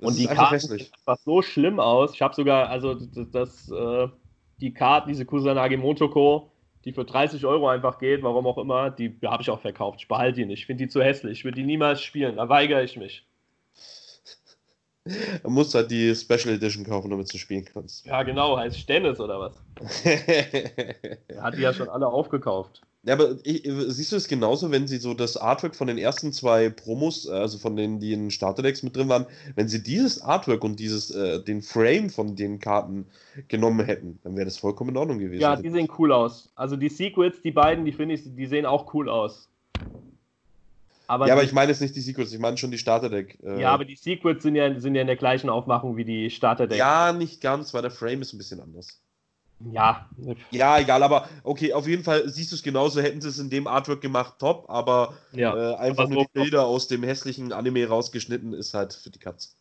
Und die Karte sieht einfach so schlimm aus. Ich habe sogar, also das, das äh, die Karten, diese Kusanagi Motoko, die für 30 Euro einfach geht, warum auch immer, die habe ich auch verkauft. Ich behalte die nicht. Ich finde die zu hässlich. Ich würde die niemals spielen. Da weigere ich mich. [laughs] Du musst halt die Special Edition kaufen, damit du spielen kannst. Ja, genau. Heißt Stennis oder was? er [laughs] hat die ja schon alle aufgekauft. Ja, aber ich, siehst du es genauso, wenn sie so das Artwork von den ersten zwei Promos, also von denen, die in Starterdecks mit drin waren, wenn sie dieses Artwork und dieses, äh, den Frame von den Karten genommen hätten, dann wäre das vollkommen in Ordnung gewesen. Ja, die sehen cool aus. Also die Secrets, die beiden, die finde ich, die sehen auch cool aus. Aber ja, aber ich meine jetzt nicht die Secrets, ich meine schon die Starterdeck. Äh ja, aber die Secrets sind ja, sind ja in der gleichen Aufmachung wie die Starterdeck. Ja, nicht ganz, weil der Frame ist ein bisschen anders. Ja. Ja, egal, aber okay, auf jeden Fall siehst du es genauso, hätten sie es in dem Artwork gemacht, top, aber ja, äh, einfach aber nur die Bilder aus dem hässlichen Anime rausgeschnitten ist halt für die Katz.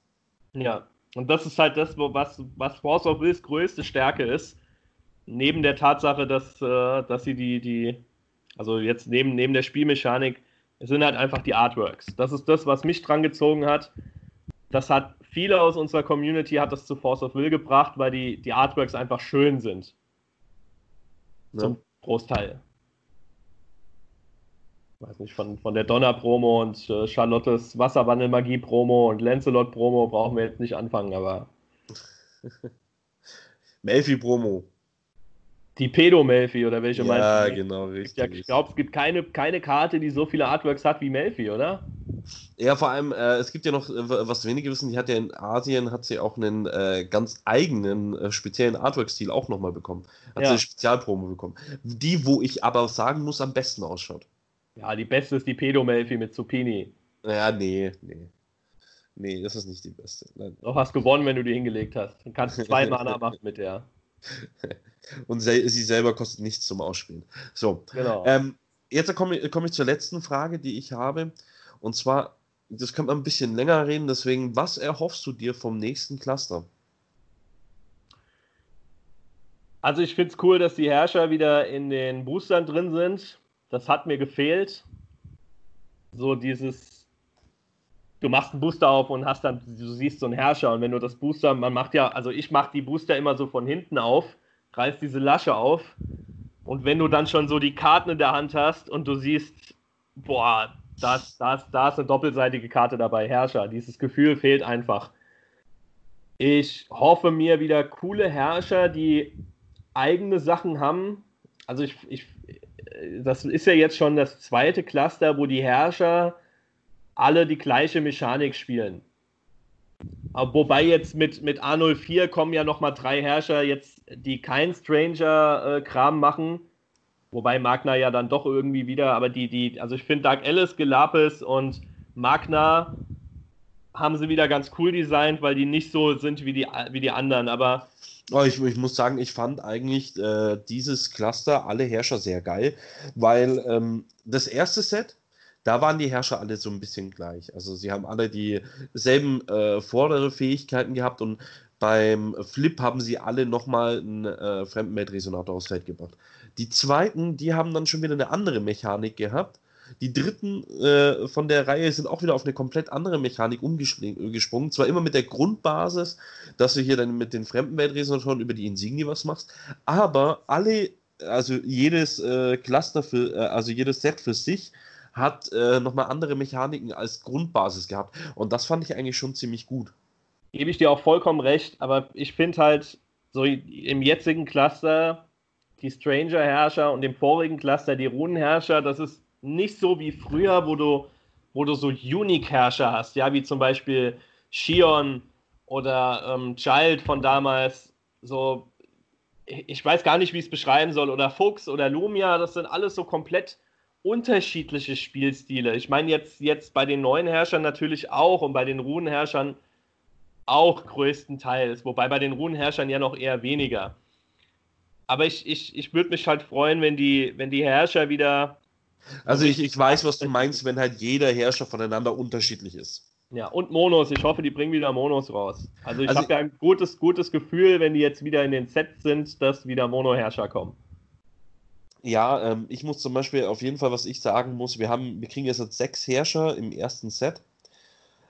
Ja, und das ist halt das, was, was Force of Wills größte Stärke ist. Neben der Tatsache, dass, äh, dass sie die, die, also jetzt neben, neben der Spielmechanik, es sind halt einfach die Artworks. Das ist das, was mich dran gezogen hat. Das hat viele aus unserer Community hat das zu Force of Will gebracht, weil die, die Artworks einfach schön sind. Ja. Zum Großteil. Weiß nicht, von, von der Donner-Promo und äh, Charlottes Wasserwandel-Magie-Promo und Lancelot-Promo brauchen wir jetzt nicht anfangen, aber. [laughs] Melfi-Promo. Die Pedo-Melfi oder welche ja, meinst du? Ja, genau, richtig. Ich glaube, es gibt keine, keine Karte, die so viele Artworks hat wie Melfi, oder? Ja, vor allem, äh, es gibt ja noch, äh, was wenige wissen, die hat ja in Asien, hat sie auch einen äh, ganz eigenen, äh, speziellen Artwork-Stil auch nochmal bekommen. Hat ja. sie eine Spezialpromo bekommen. Die, wo ich aber sagen muss, am besten ausschaut. Ja, die beste ist die Pedo-Melfi mit Zucchini. Ja, nee, nee. Nee, das ist nicht die beste. Nein. Doch hast gewonnen, wenn du die hingelegt hast. Du kannst zwei [laughs] Mana machen mit der. Und sie selber kostet nichts zum Ausspielen. So. Genau. Ähm, jetzt komme komm ich zur letzten Frage, die ich habe. Und zwar, das kann man ein bisschen länger reden, deswegen, was erhoffst du dir vom nächsten Cluster? Also ich finde es cool, dass die Herrscher wieder in den Boostern drin sind. Das hat mir gefehlt. So dieses, du machst einen Booster auf und hast dann, du siehst so einen Herrscher und wenn du das Booster, man macht ja, also ich mache die Booster immer so von hinten auf, reißt diese Lasche auf und wenn du dann schon so die Karten in der Hand hast und du siehst, boah, da das, das ist eine doppelseitige Karte dabei, Herrscher, dieses Gefühl fehlt einfach. Ich hoffe mir wieder coole Herrscher, die eigene Sachen haben. Also ich, ich, das ist ja jetzt schon das zweite Cluster, wo die Herrscher alle die gleiche Mechanik spielen. Wobei jetzt mit, mit A04 kommen ja nochmal drei Herrscher jetzt, die kein Stranger-Kram äh, machen. Wobei Magna ja dann doch irgendwie wieder, aber die, die, also ich finde Dark Alice, Gelapis und Magna haben sie wieder ganz cool designt, weil die nicht so sind wie die, wie die anderen, aber. Oh, ich, ich, muss sagen, ich fand eigentlich äh, dieses Cluster alle Herrscher sehr geil, weil ähm, das erste Set, da waren die Herrscher alle so ein bisschen gleich. Also sie haben alle dieselben äh, vordere Fähigkeiten gehabt und beim Flip haben sie alle nochmal einen äh, Fremdenweltresonator aufs Feld gebracht. Die zweiten, die haben dann schon wieder eine andere Mechanik gehabt die dritten äh, von der Reihe sind auch wieder auf eine komplett andere Mechanik umgesprungen. Zwar immer mit der Grundbasis, dass du hier dann mit den Fremdenweltresonatoren über die Insignie was machst, aber alle, also jedes äh, Cluster für, äh, also jedes Set für sich hat äh, nochmal andere Mechaniken als Grundbasis gehabt. Und das fand ich eigentlich schon ziemlich gut. Gebe ich dir auch vollkommen recht, aber ich finde halt, so im jetzigen Cluster die Stranger-Herrscher und im vorigen Cluster die Runenherrscher, das ist nicht so wie früher, wo du, wo du so Unique-Herrscher hast, ja, wie zum Beispiel Shion oder ähm, Child von damals, so, ich weiß gar nicht, wie ich es beschreiben soll, oder Fuchs oder Lumia, das sind alles so komplett unterschiedliche Spielstile. Ich meine jetzt, jetzt bei den neuen Herrschern natürlich auch und bei den Runenherrschern auch größtenteils, wobei bei den Runenherrschern ja noch eher weniger. Aber ich, ich, ich würde mich halt freuen, wenn die, wenn die Herrscher wieder also ich, ich weiß, was du meinst, wenn halt jeder Herrscher voneinander unterschiedlich ist. Ja, und Monos. Ich hoffe, die bringen wieder Monos raus. Also ich also habe ja ein gutes, gutes Gefühl, wenn die jetzt wieder in den Sets sind, dass wieder Mono-Herrscher kommen. Ja, ähm, ich muss zum Beispiel auf jeden Fall, was ich sagen muss, wir haben, wir kriegen jetzt sechs Herrscher im ersten Set.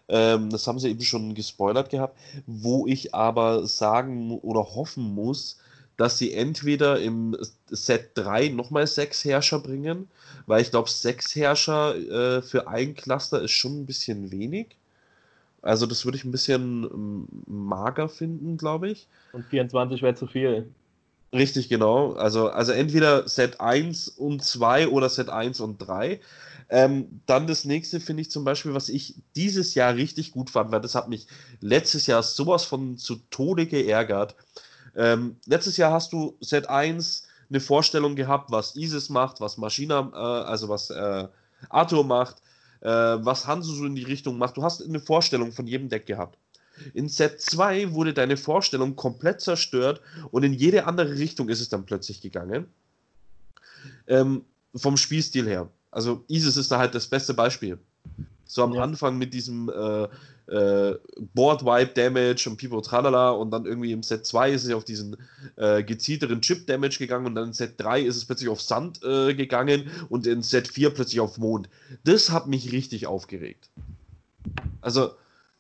Ähm, das haben sie eben schon gespoilert gehabt, wo ich aber sagen oder hoffen muss, dass sie entweder im Set 3 nochmal sechs Herrscher bringen, weil ich glaube, sechs Herrscher äh, für ein Cluster ist schon ein bisschen wenig. Also das würde ich ein bisschen ähm, mager finden, glaube ich. Und 24 wäre zu viel. Richtig, genau. Also, also entweder Set 1 und 2 oder Set 1 und 3. Ähm, dann das nächste finde ich zum Beispiel, was ich dieses Jahr richtig gut fand, weil das hat mich letztes Jahr sowas von zu Tode geärgert. Ähm, letztes Jahr hast du Set 1 eine Vorstellung gehabt, was Isis macht, was Maschina, äh, also was äh, Arthur macht, äh, was Hansu so in die Richtung macht. Du hast eine Vorstellung von jedem Deck gehabt. In Set 2 wurde deine Vorstellung komplett zerstört und in jede andere Richtung ist es dann plötzlich gegangen. Ähm, vom Spielstil her. Also Isis ist da halt das beste Beispiel. So am ja. Anfang mit diesem äh, äh, Board Wipe Damage und Pipo Tralala und dann irgendwie im Set 2 ist es auf diesen äh, gezielteren Chip Damage gegangen und dann in Set 3 ist es plötzlich auf Sand äh, gegangen und in Set 4 plötzlich auf Mond. Das hat mich richtig aufgeregt. Also,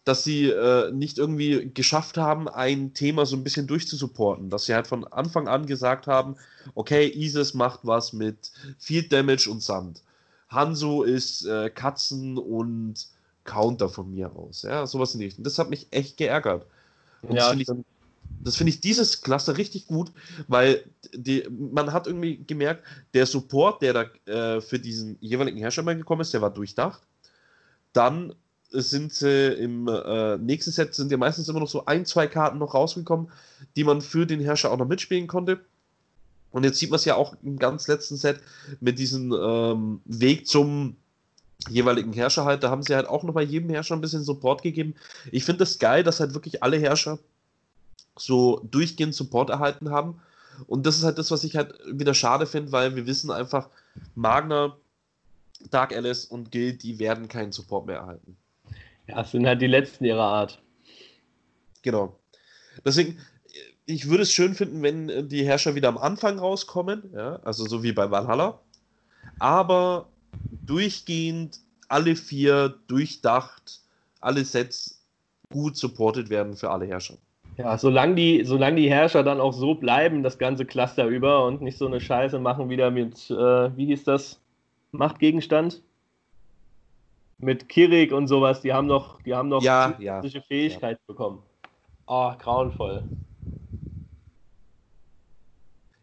dass sie äh, nicht irgendwie geschafft haben, ein Thema so ein bisschen durchzusupporten. Dass sie halt von Anfang an gesagt haben, okay, Isis macht was mit Field Damage und Sand. Hanzo ist äh, Katzen und Counter von mir aus. Ja, sowas in die Richtung. Das hat mich echt geärgert. Und ja, das finde ich, das find ich dieses Cluster richtig gut, weil die, man hat irgendwie gemerkt, der Support, der da äh, für diesen jeweiligen Herrscher mal gekommen ist, der war durchdacht. Dann sind sie im äh, nächsten Set sind ja meistens immer noch so ein, zwei Karten noch rausgekommen, die man für den Herrscher auch noch mitspielen konnte. Und jetzt sieht man es ja auch im ganz letzten Set mit diesem ähm, Weg zum jeweiligen Herrscher halt, da haben sie halt auch noch bei jedem Herrscher ein bisschen Support gegeben. Ich finde das geil, dass halt wirklich alle Herrscher so durchgehend Support erhalten haben. Und das ist halt das, was ich halt wieder schade finde, weil wir wissen einfach, Magner, Dark Alice und Guild, die werden keinen Support mehr erhalten. Ja, es sind halt die letzten ihrer Art. Genau. Deswegen, ich würde es schön finden, wenn die Herrscher wieder am Anfang rauskommen, ja, also so wie bei Valhalla. Aber durchgehend alle vier durchdacht, alle Sets gut supported werden für alle Herrscher. Ja, solange die, solange die Herrscher dann auch so bleiben, das ganze Cluster über und nicht so eine Scheiße machen wieder mit, äh, wie hieß das? Machtgegenstand? Mit Kirik und sowas, die haben noch, die haben noch ja, ja, Fähigkeit ja. bekommen. Oh, grauenvoll.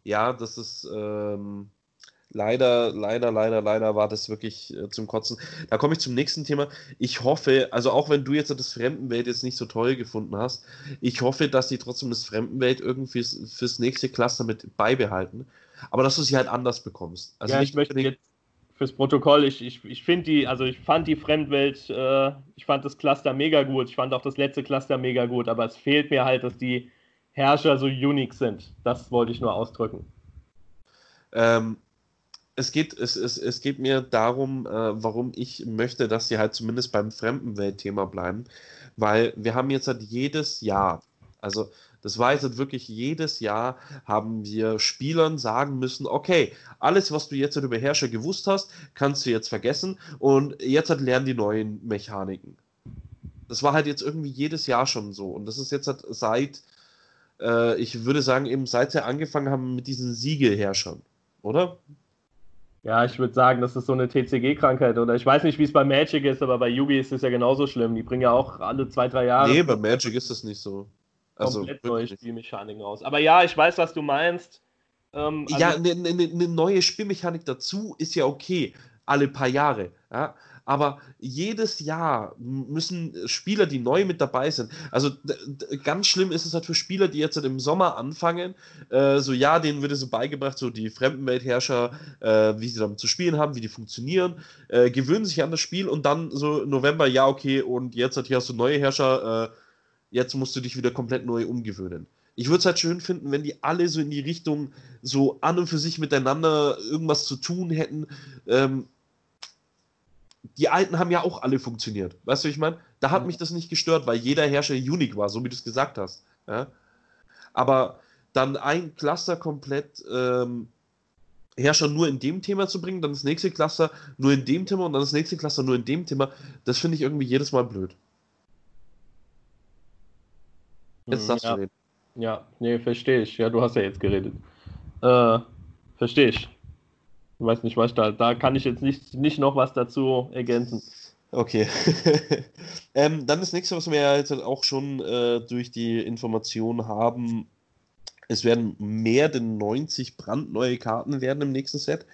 Ja, das ist ähm, leider, leider, leider, leider war das wirklich äh, zum Kotzen. Da komme ich zum nächsten Thema. Ich hoffe, also auch wenn du jetzt das Fremdenwelt jetzt nicht so toll gefunden hast, ich hoffe, dass die trotzdem das Fremdenwelt irgendwie fürs, nächste Cluster mit beibehalten. Aber dass du sie halt anders bekommst. Also ja, ich möchte jetzt fürs Protokoll, ich, ich, ich finde die, also ich fand die Fremdwelt, äh, ich fand das Cluster mega gut, ich fand auch das letzte Cluster mega gut, aber es fehlt mir halt, dass die Herrscher so unique sind. Das wollte ich nur ausdrücken. Ähm, es geht, es, es, es geht mir darum, äh, warum ich möchte, dass sie halt zumindest beim Fremdenwelt-Thema bleiben, weil wir haben jetzt halt jedes Jahr, also das war jetzt halt wirklich jedes Jahr, haben wir Spielern sagen müssen, okay, alles, was du jetzt halt über Herrscher gewusst hast, kannst du jetzt vergessen und jetzt halt lernen die neuen Mechaniken. Das war halt jetzt irgendwie jedes Jahr schon so und das ist jetzt halt seit, äh, ich würde sagen, eben seit sie angefangen haben mit diesen Siegelherrschern, oder? Ja, ich würde sagen, das ist so eine TCG-Krankheit. Oder ich weiß nicht, wie es bei Magic ist, aber bei Yugi ist es ja genauso schlimm. Die bringen ja auch alle zwei, drei Jahre. Nee, bei Magic ist es nicht so. Also, komplett neue Spielmechaniken raus. Aber ja, ich weiß, was du meinst. Ähm, also ja, eine ne, ne, ne neue Spielmechanik dazu ist ja okay. Alle paar Jahre. Ja? Aber jedes Jahr müssen Spieler, die neu mit dabei sind, also ganz schlimm ist es halt für Spieler, die jetzt im Sommer anfangen, äh, so ja, denen wird so beigebracht, so die Fremdenweltherrscher, äh, wie sie damit zu spielen haben, wie die funktionieren, äh, gewöhnen sich an das Spiel und dann so November, ja, okay, und jetzt hat hier hast du neue Herrscher, äh, jetzt musst du dich wieder komplett neu umgewöhnen. Ich würde es halt schön finden, wenn die alle so in die Richtung so an und für sich miteinander irgendwas zu tun hätten. Ähm, die alten haben ja auch alle funktioniert. Weißt du, ich meine? Da hat mich das nicht gestört, weil jeder Herrscher unique war, so wie du es gesagt hast. Ja? Aber dann ein Cluster komplett ähm, Herrscher nur in dem Thema zu bringen, dann das nächste Cluster nur in dem Thema und dann das nächste Cluster nur in dem Thema, das finde ich irgendwie jedes Mal blöd. Jetzt hm, darfst ja. du reden. Ja, nee, verstehe ich. Ja, du hast ja jetzt geredet. Äh, verstehe ich. Ich weiß nicht, was da, da kann ich jetzt nicht, nicht noch was dazu ergänzen. Okay. [laughs] ähm, dann das nächste, was wir ja jetzt auch schon äh, durch die Informationen haben, es werden mehr denn 90 brandneue Karten werden im nächsten Set.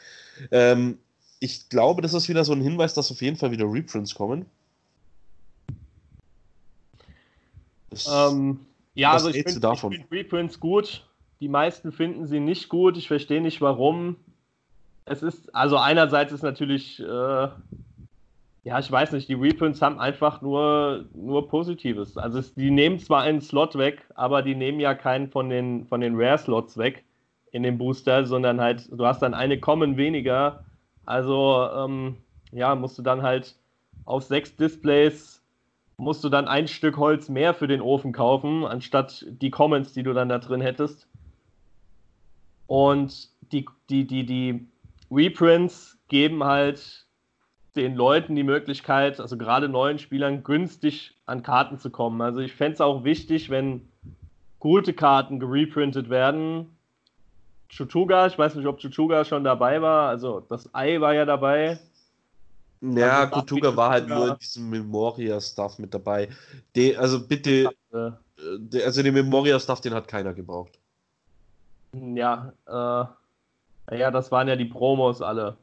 Ähm, ich glaube, das ist wieder so ein Hinweis, dass auf jeden Fall wieder Reprints kommen. Ähm, ja, also ich finde find Reprints gut. Die meisten finden sie nicht gut. Ich verstehe nicht warum es ist, also einerseits ist natürlich, äh, ja, ich weiß nicht, die Reprints haben einfach nur, nur Positives. Also es, die nehmen zwar einen Slot weg, aber die nehmen ja keinen von den, von den Rare-Slots weg in dem Booster, sondern halt, du hast dann eine Common weniger. Also, ähm, ja, musst du dann halt auf sechs Displays musst du dann ein Stück Holz mehr für den Ofen kaufen, anstatt die Commons, die du dann da drin hättest. Und die, die, die, die Reprints geben halt den Leuten die Möglichkeit, also gerade neuen Spielern, günstig an Karten zu kommen. Also ich fände es auch wichtig, wenn gute Karten gereprintet werden. Chuchuga, ich weiß nicht, ob Chuchuga schon dabei war, also das Ei war ja dabei. Ja, also Chuchuga war halt nur in diesem Memoria-Stuff mit dabei. De, also bitte, äh, also den Memoria-Stuff, den hat keiner gebraucht. Ja, äh, ja, das waren ja die Promos alle.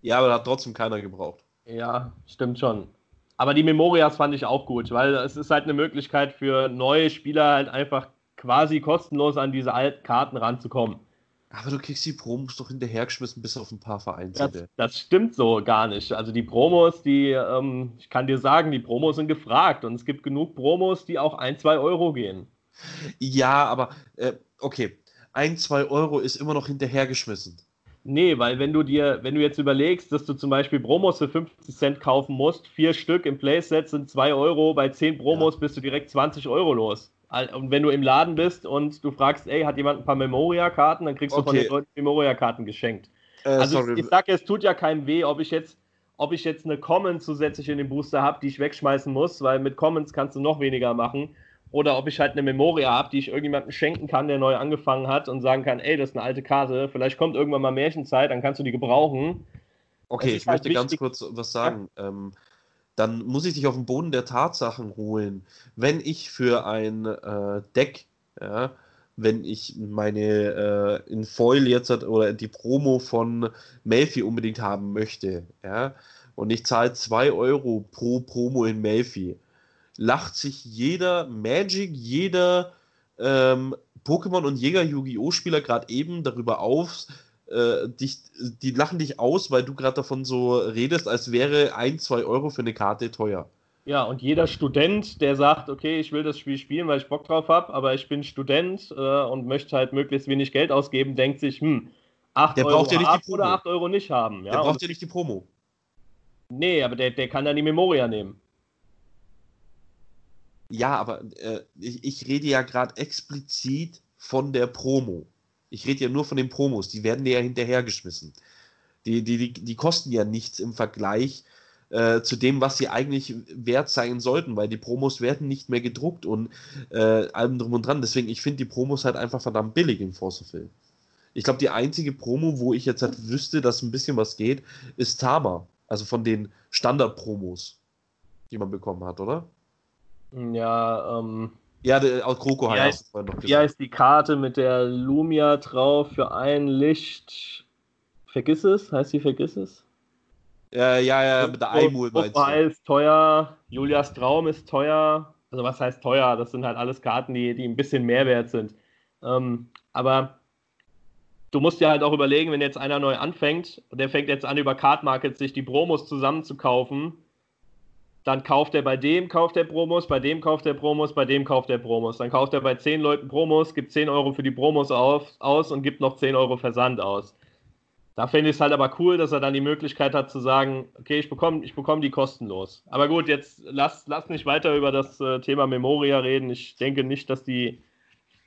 Ja, aber da hat trotzdem keiner gebraucht. Ja, stimmt schon. Aber die Memorias fand ich auch gut, weil es ist halt eine Möglichkeit für neue Spieler halt einfach quasi kostenlos an diese alten Karten ranzukommen. Aber du kriegst die Promos doch hinterhergeschmissen, bis auf ein paar vereinzelte. Das, das stimmt so gar nicht. Also die Promos, die, ähm, ich kann dir sagen, die Promos sind gefragt und es gibt genug Promos, die auch ein, zwei Euro gehen. Ja, aber äh, okay, ein, zwei Euro ist immer noch hinterhergeschmissen. Nee, weil wenn du dir, wenn du jetzt überlegst, dass du zum Beispiel Promos für 50 Cent kaufen musst, vier Stück im Playset sind 2 Euro, bei 10 Promos ja. bist du direkt 20 Euro los. Und wenn du im Laden bist und du fragst, ey, hat jemand ein paar Memoria-Karten, dann kriegst du okay. von den Leuten Memoria-Karten geschenkt. Äh, also sorry. ich, ich sag, es tut ja keinem weh, ob ich jetzt, ob ich jetzt eine Common zusätzlich in den Booster habe, die ich wegschmeißen muss, weil mit Commons kannst du noch weniger machen oder ob ich halt eine Memoria habe, die ich irgendjemandem schenken kann, der neu angefangen hat und sagen kann, ey, das ist eine alte Karte, vielleicht kommt irgendwann mal Märchenzeit, dann kannst du die gebrauchen. Okay, ich halt möchte ganz kurz was sagen. Ja. Ähm, dann muss ich dich auf den Boden der Tatsachen holen. Wenn ich für ein äh, Deck, ja, wenn ich meine äh, in Foil jetzt hat, oder die Promo von Melfi unbedingt haben möchte, ja, und ich zahle 2 Euro pro Promo in Melfi, lacht sich jeder Magic, jeder ähm, Pokémon und Jäger Yu-Gi-Oh! Spieler gerade eben darüber auf, äh, dich, die lachen dich aus, weil du gerade davon so redest, als wäre 1, 2 Euro für eine Karte teuer. Ja, und jeder Student, der sagt, okay, ich will das Spiel spielen, weil ich Bock drauf habe, aber ich bin Student äh, und möchte halt möglichst wenig Geld ausgeben, denkt sich, hm, 8 der Euro braucht ja nicht die oder 8 Euro nicht haben. Ja? Der braucht ja nicht die Promo. Nee, aber der, der kann dann die Memoria nehmen. Ja, aber äh, ich, ich rede ja gerade explizit von der Promo. Ich rede ja nur von den Promos, die werden dir ja hinterhergeschmissen. Die, die, die, die kosten ja nichts im Vergleich äh, zu dem, was sie eigentlich wert sein sollten, weil die Promos werden nicht mehr gedruckt und äh, allem drum und dran. Deswegen, ich finde die Promos halt einfach verdammt billig in Force of Will. Ich glaube, die einzige Promo, wo ich jetzt halt wüsste, dass ein bisschen was geht, ist Tama. Also von den Standard-Promos, die man bekommen hat, oder? Ja, ähm, ja, der, aus Kroko wie heißt, hast du noch Wie heißt die Karte mit der Lumia drauf für ein Licht? Vergiss es? Heißt die Vergiss es? Ja, ja, ja, mit der Eimul meinst du. ist teuer, Julias Traum ist teuer. Also was heißt teuer? Das sind halt alles Karten, die, die ein bisschen mehr wert sind. Ähm, aber du musst dir halt auch überlegen, wenn jetzt einer neu anfängt, der fängt jetzt an, über Card Markets sich die Promos zusammenzukaufen, dann kauft er bei dem, kauft er Promos, bei dem kauft er Promos, bei dem kauft er Promos. Dann kauft er bei 10 Leuten Promos, gibt 10 Euro für die Promos auf, aus und gibt noch 10 Euro Versand aus. Da finde ich es halt aber cool, dass er dann die Möglichkeit hat zu sagen, okay, ich bekomme ich bekomm die kostenlos. Aber gut, jetzt lass, lass nicht weiter über das äh, Thema Memoria reden. Ich denke nicht, dass die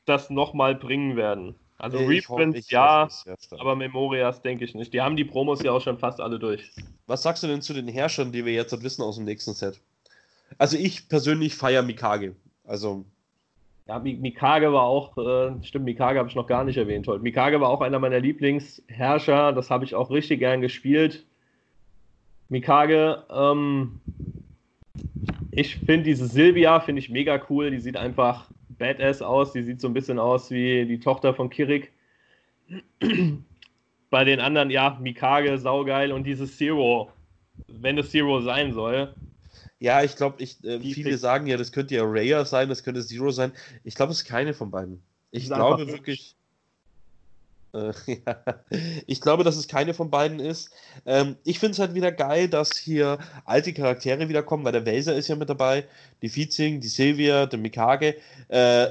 das nochmal bringen werden. Also nee, Reprints ja, aber Memorias denke ich nicht. Die haben die Promos ja auch schon fast alle durch. Was sagst du denn zu den Herrschern, die wir jetzt wissen aus dem nächsten Set? Also ich persönlich feiere Mikage. Also. Ja, Mikage war auch, äh, stimmt, Mikage habe ich noch gar nicht erwähnt heute. Mikage war auch einer meiner Lieblingsherrscher, das habe ich auch richtig gern gespielt. Mikage, ähm, ich finde diese Silvia, finde ich mega cool, die sieht einfach badass aus. Die sieht so ein bisschen aus wie die Tochter von Kirik. Bei den anderen, ja, Mikage, saugeil und dieses Zero, wenn es Zero sein soll. Ja, ich glaube, ich, äh, viele sagen ja, das könnte ja Raya sein, das könnte Zero sein. Ich glaube, es ist keine von beiden. Ich glaube wirklich. Äh, [laughs] ja. Ich glaube, dass es keine von beiden ist. Ähm, ich finde es halt wieder geil, dass hier alte Charaktere wiederkommen, weil der Welser ist ja mit dabei, die Vizing, die Silvia, der Mikage. Äh,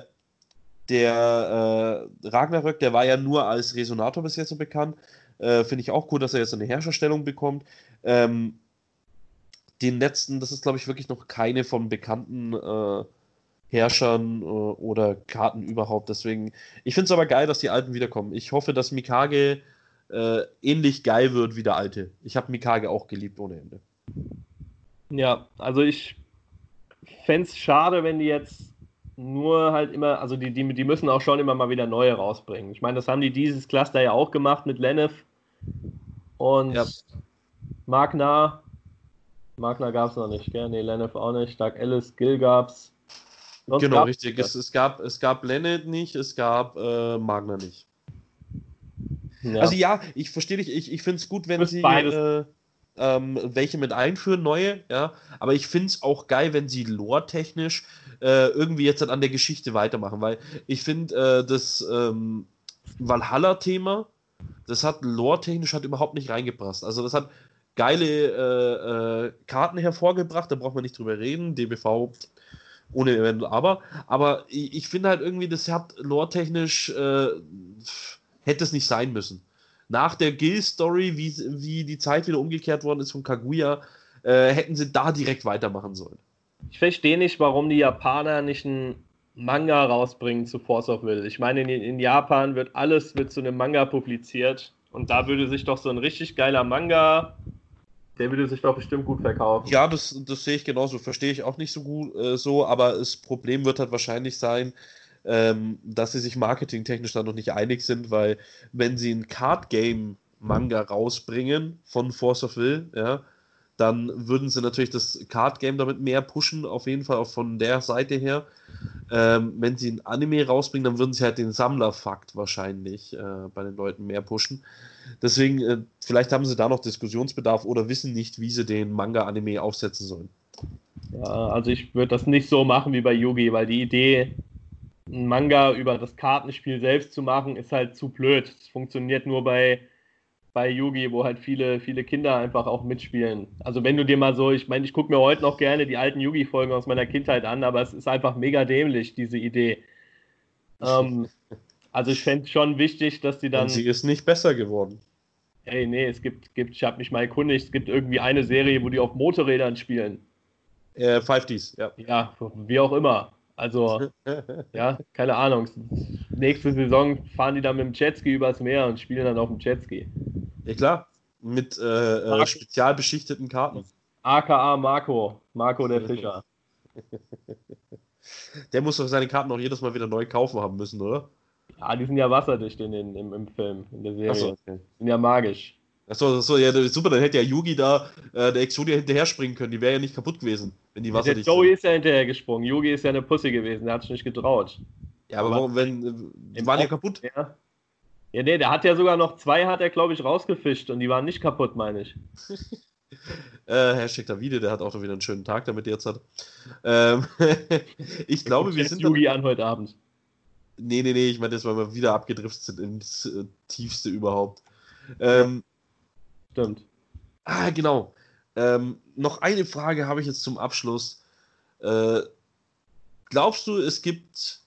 der äh, Ragnarök, der war ja nur als Resonator bis jetzt so bekannt. Äh, finde ich auch cool, dass er jetzt eine Herrscherstellung bekommt. Ähm, den letzten, das ist glaube ich wirklich noch keine von bekannten äh, Herrschern äh, oder Karten überhaupt. Deswegen, ich finde es aber geil, dass die Alten wiederkommen. Ich hoffe, dass Mikage äh, ähnlich geil wird wie der Alte. Ich habe Mikage auch geliebt ohne Ende. Ja, also ich fände es schade, wenn die jetzt nur halt immer, also die, die, die müssen auch schon immer mal wieder neue rausbringen. Ich meine, das haben die dieses Cluster ja auch gemacht mit Lenef und ja. Magna. Magna gab es noch nicht, gell? Nee, Lenef auch nicht. Dark Alice, Gil gab's. Sonst genau, richtig. Es, es, gab, es gab Leonard nicht, es gab äh, Magna nicht. Ja. Also ja, ich verstehe dich, ich, ich finde es gut, wenn sie äh, ähm, welche mit einführen, neue, ja. Aber ich finde es auch geil, wenn sie lore-technisch äh, irgendwie jetzt dann an der Geschichte weitermachen, weil ich finde, äh, das ähm, Valhalla-Thema, das hat lore-technisch hat überhaupt nicht reingepasst. Also das hat geile äh, äh, Karten hervorgebracht, da braucht man nicht drüber reden. DBV ohne eventuell aber. Aber ich, ich finde halt irgendwie, das hat lore-technisch, äh, hätte es nicht sein müssen. Nach der Gil-Story, wie, wie die Zeit wieder umgekehrt worden ist von Kaguya, äh, hätten sie da direkt weitermachen sollen. Ich verstehe nicht, warum die Japaner nicht einen Manga rausbringen zu Force of Will. Ich meine, in, in Japan wird alles wird zu einem Manga publiziert und da würde sich doch so ein richtig geiler Manga Der würde sich doch bestimmt gut verkaufen. Ja, das, das sehe ich genauso. Verstehe ich auch nicht so gut äh, so, aber das Problem wird halt wahrscheinlich sein, ähm, dass sie sich marketingtechnisch da noch nicht einig sind, weil wenn sie ein Card Game Manga rausbringen von Force of Will, ja, dann würden sie natürlich das Card Game damit mehr pushen, auf jeden Fall auch von der Seite her. Ähm, wenn sie ein Anime rausbringen, dann würden sie halt den Sammlerfakt wahrscheinlich äh, bei den Leuten mehr pushen. Deswegen, äh, vielleicht haben sie da noch Diskussionsbedarf oder wissen nicht, wie sie den Manga-Anime aufsetzen sollen. Ja, also ich würde das nicht so machen wie bei Yugi, weil die Idee, ein Manga über das Kartenspiel selbst zu machen, ist halt zu blöd. Es funktioniert nur bei bei Yugi, wo halt viele, viele Kinder einfach auch mitspielen. Also wenn du dir mal so, ich meine, ich gucke mir heute noch gerne die alten Yugi-Folgen aus meiner Kindheit an, aber es ist einfach mega dämlich, diese Idee. Ähm, [laughs] also ich fände es schon wichtig, dass die dann. Und sie ist nicht besser geworden. Ey, nee, es gibt, gibt ich habe mich mal erkundigt, es gibt irgendwie eine Serie, wo die auf Motorrädern spielen. Äh, 5Ds, ja. Ja, wie auch immer. Also, [laughs] ja, keine Ahnung. Nächste Saison fahren die dann mit dem Jetski übers Meer und spielen dann auf dem Jetski. Ja, klar. Mit äh, äh, spezial beschichteten Karten. AKA Marco. Marco der Fischer. [laughs] Der muss doch seine Karten auch jedes Mal wieder neu kaufen haben müssen, oder? Ja, die sind ja wasserdicht in den, im, im Film, in der Serie. Achso, okay. Sind ja magisch. Achso, achso, ja, super, dann hätte ja Yugi da äh, der Exodia hinterher springen können. Die wäre ja nicht kaputt gewesen, wenn die Wasser ja, Joey sind. ist ja hinterher gesprungen. Yugi ist ja eine Pussy gewesen, der hat sich nicht getraut. Ja, aber, aber warum, wenn. Äh, die waren ja kaputt. Ja. ja, nee, der hat ja sogar noch zwei, hat er, glaube ich, rausgefischt und die waren nicht kaputt, meine ich. [laughs] äh, Hashtag Davide, der hat auch wieder einen schönen Tag damit jetzt hat. Ähm, [laughs] ich glaube, wir sind. Yugi an heute Abend. Nee, nee, nee, ich meine, das, weil wir wieder abgedriftet sind ins äh, Tiefste überhaupt. Ähm, Stimmt. Ah, genau. Ähm, noch eine Frage habe ich jetzt zum Abschluss. Äh, glaubst du, es gibt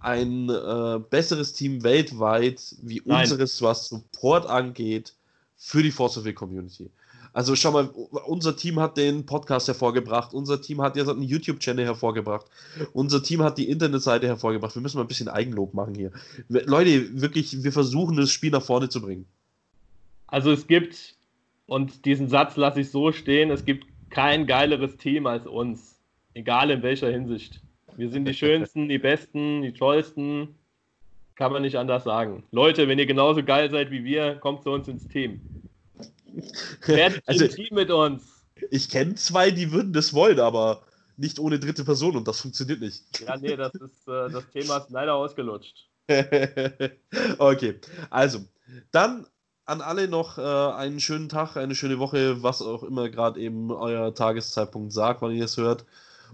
ein äh, besseres Team weltweit wie Nein. unseres, was Support angeht, für die Force of Community? Also schau mal, unser Team hat den Podcast hervorgebracht, unser Team hat jetzt einen YouTube-Channel hervorgebracht, unser Team hat die Internetseite hervorgebracht. Wir müssen mal ein bisschen Eigenlob machen hier. Leute, wirklich, wir versuchen das Spiel nach vorne zu bringen. Also es gibt, und diesen Satz lasse ich so stehen, es gibt kein geileres Team als uns. Egal in welcher Hinsicht. Wir sind die [laughs] Schönsten, die Besten, die Tollsten. Kann man nicht anders sagen. Leute, wenn ihr genauso geil seid wie wir, kommt zu uns ins Team. [laughs] Werdet also, Team mit uns. Ich kenne zwei, die würden das wollen, aber nicht ohne dritte Person und das funktioniert nicht. Ja, nee, das, ist, äh, das Thema ist leider ausgelutscht. [laughs] okay, also, dann an alle noch äh, einen schönen Tag, eine schöne Woche, was auch immer gerade eben euer Tageszeitpunkt sagt, wann ihr es hört.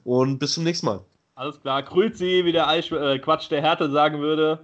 Und bis zum nächsten Mal. Alles klar, grüß Sie, wie der Eisch, äh, Quatsch der Härte sagen würde.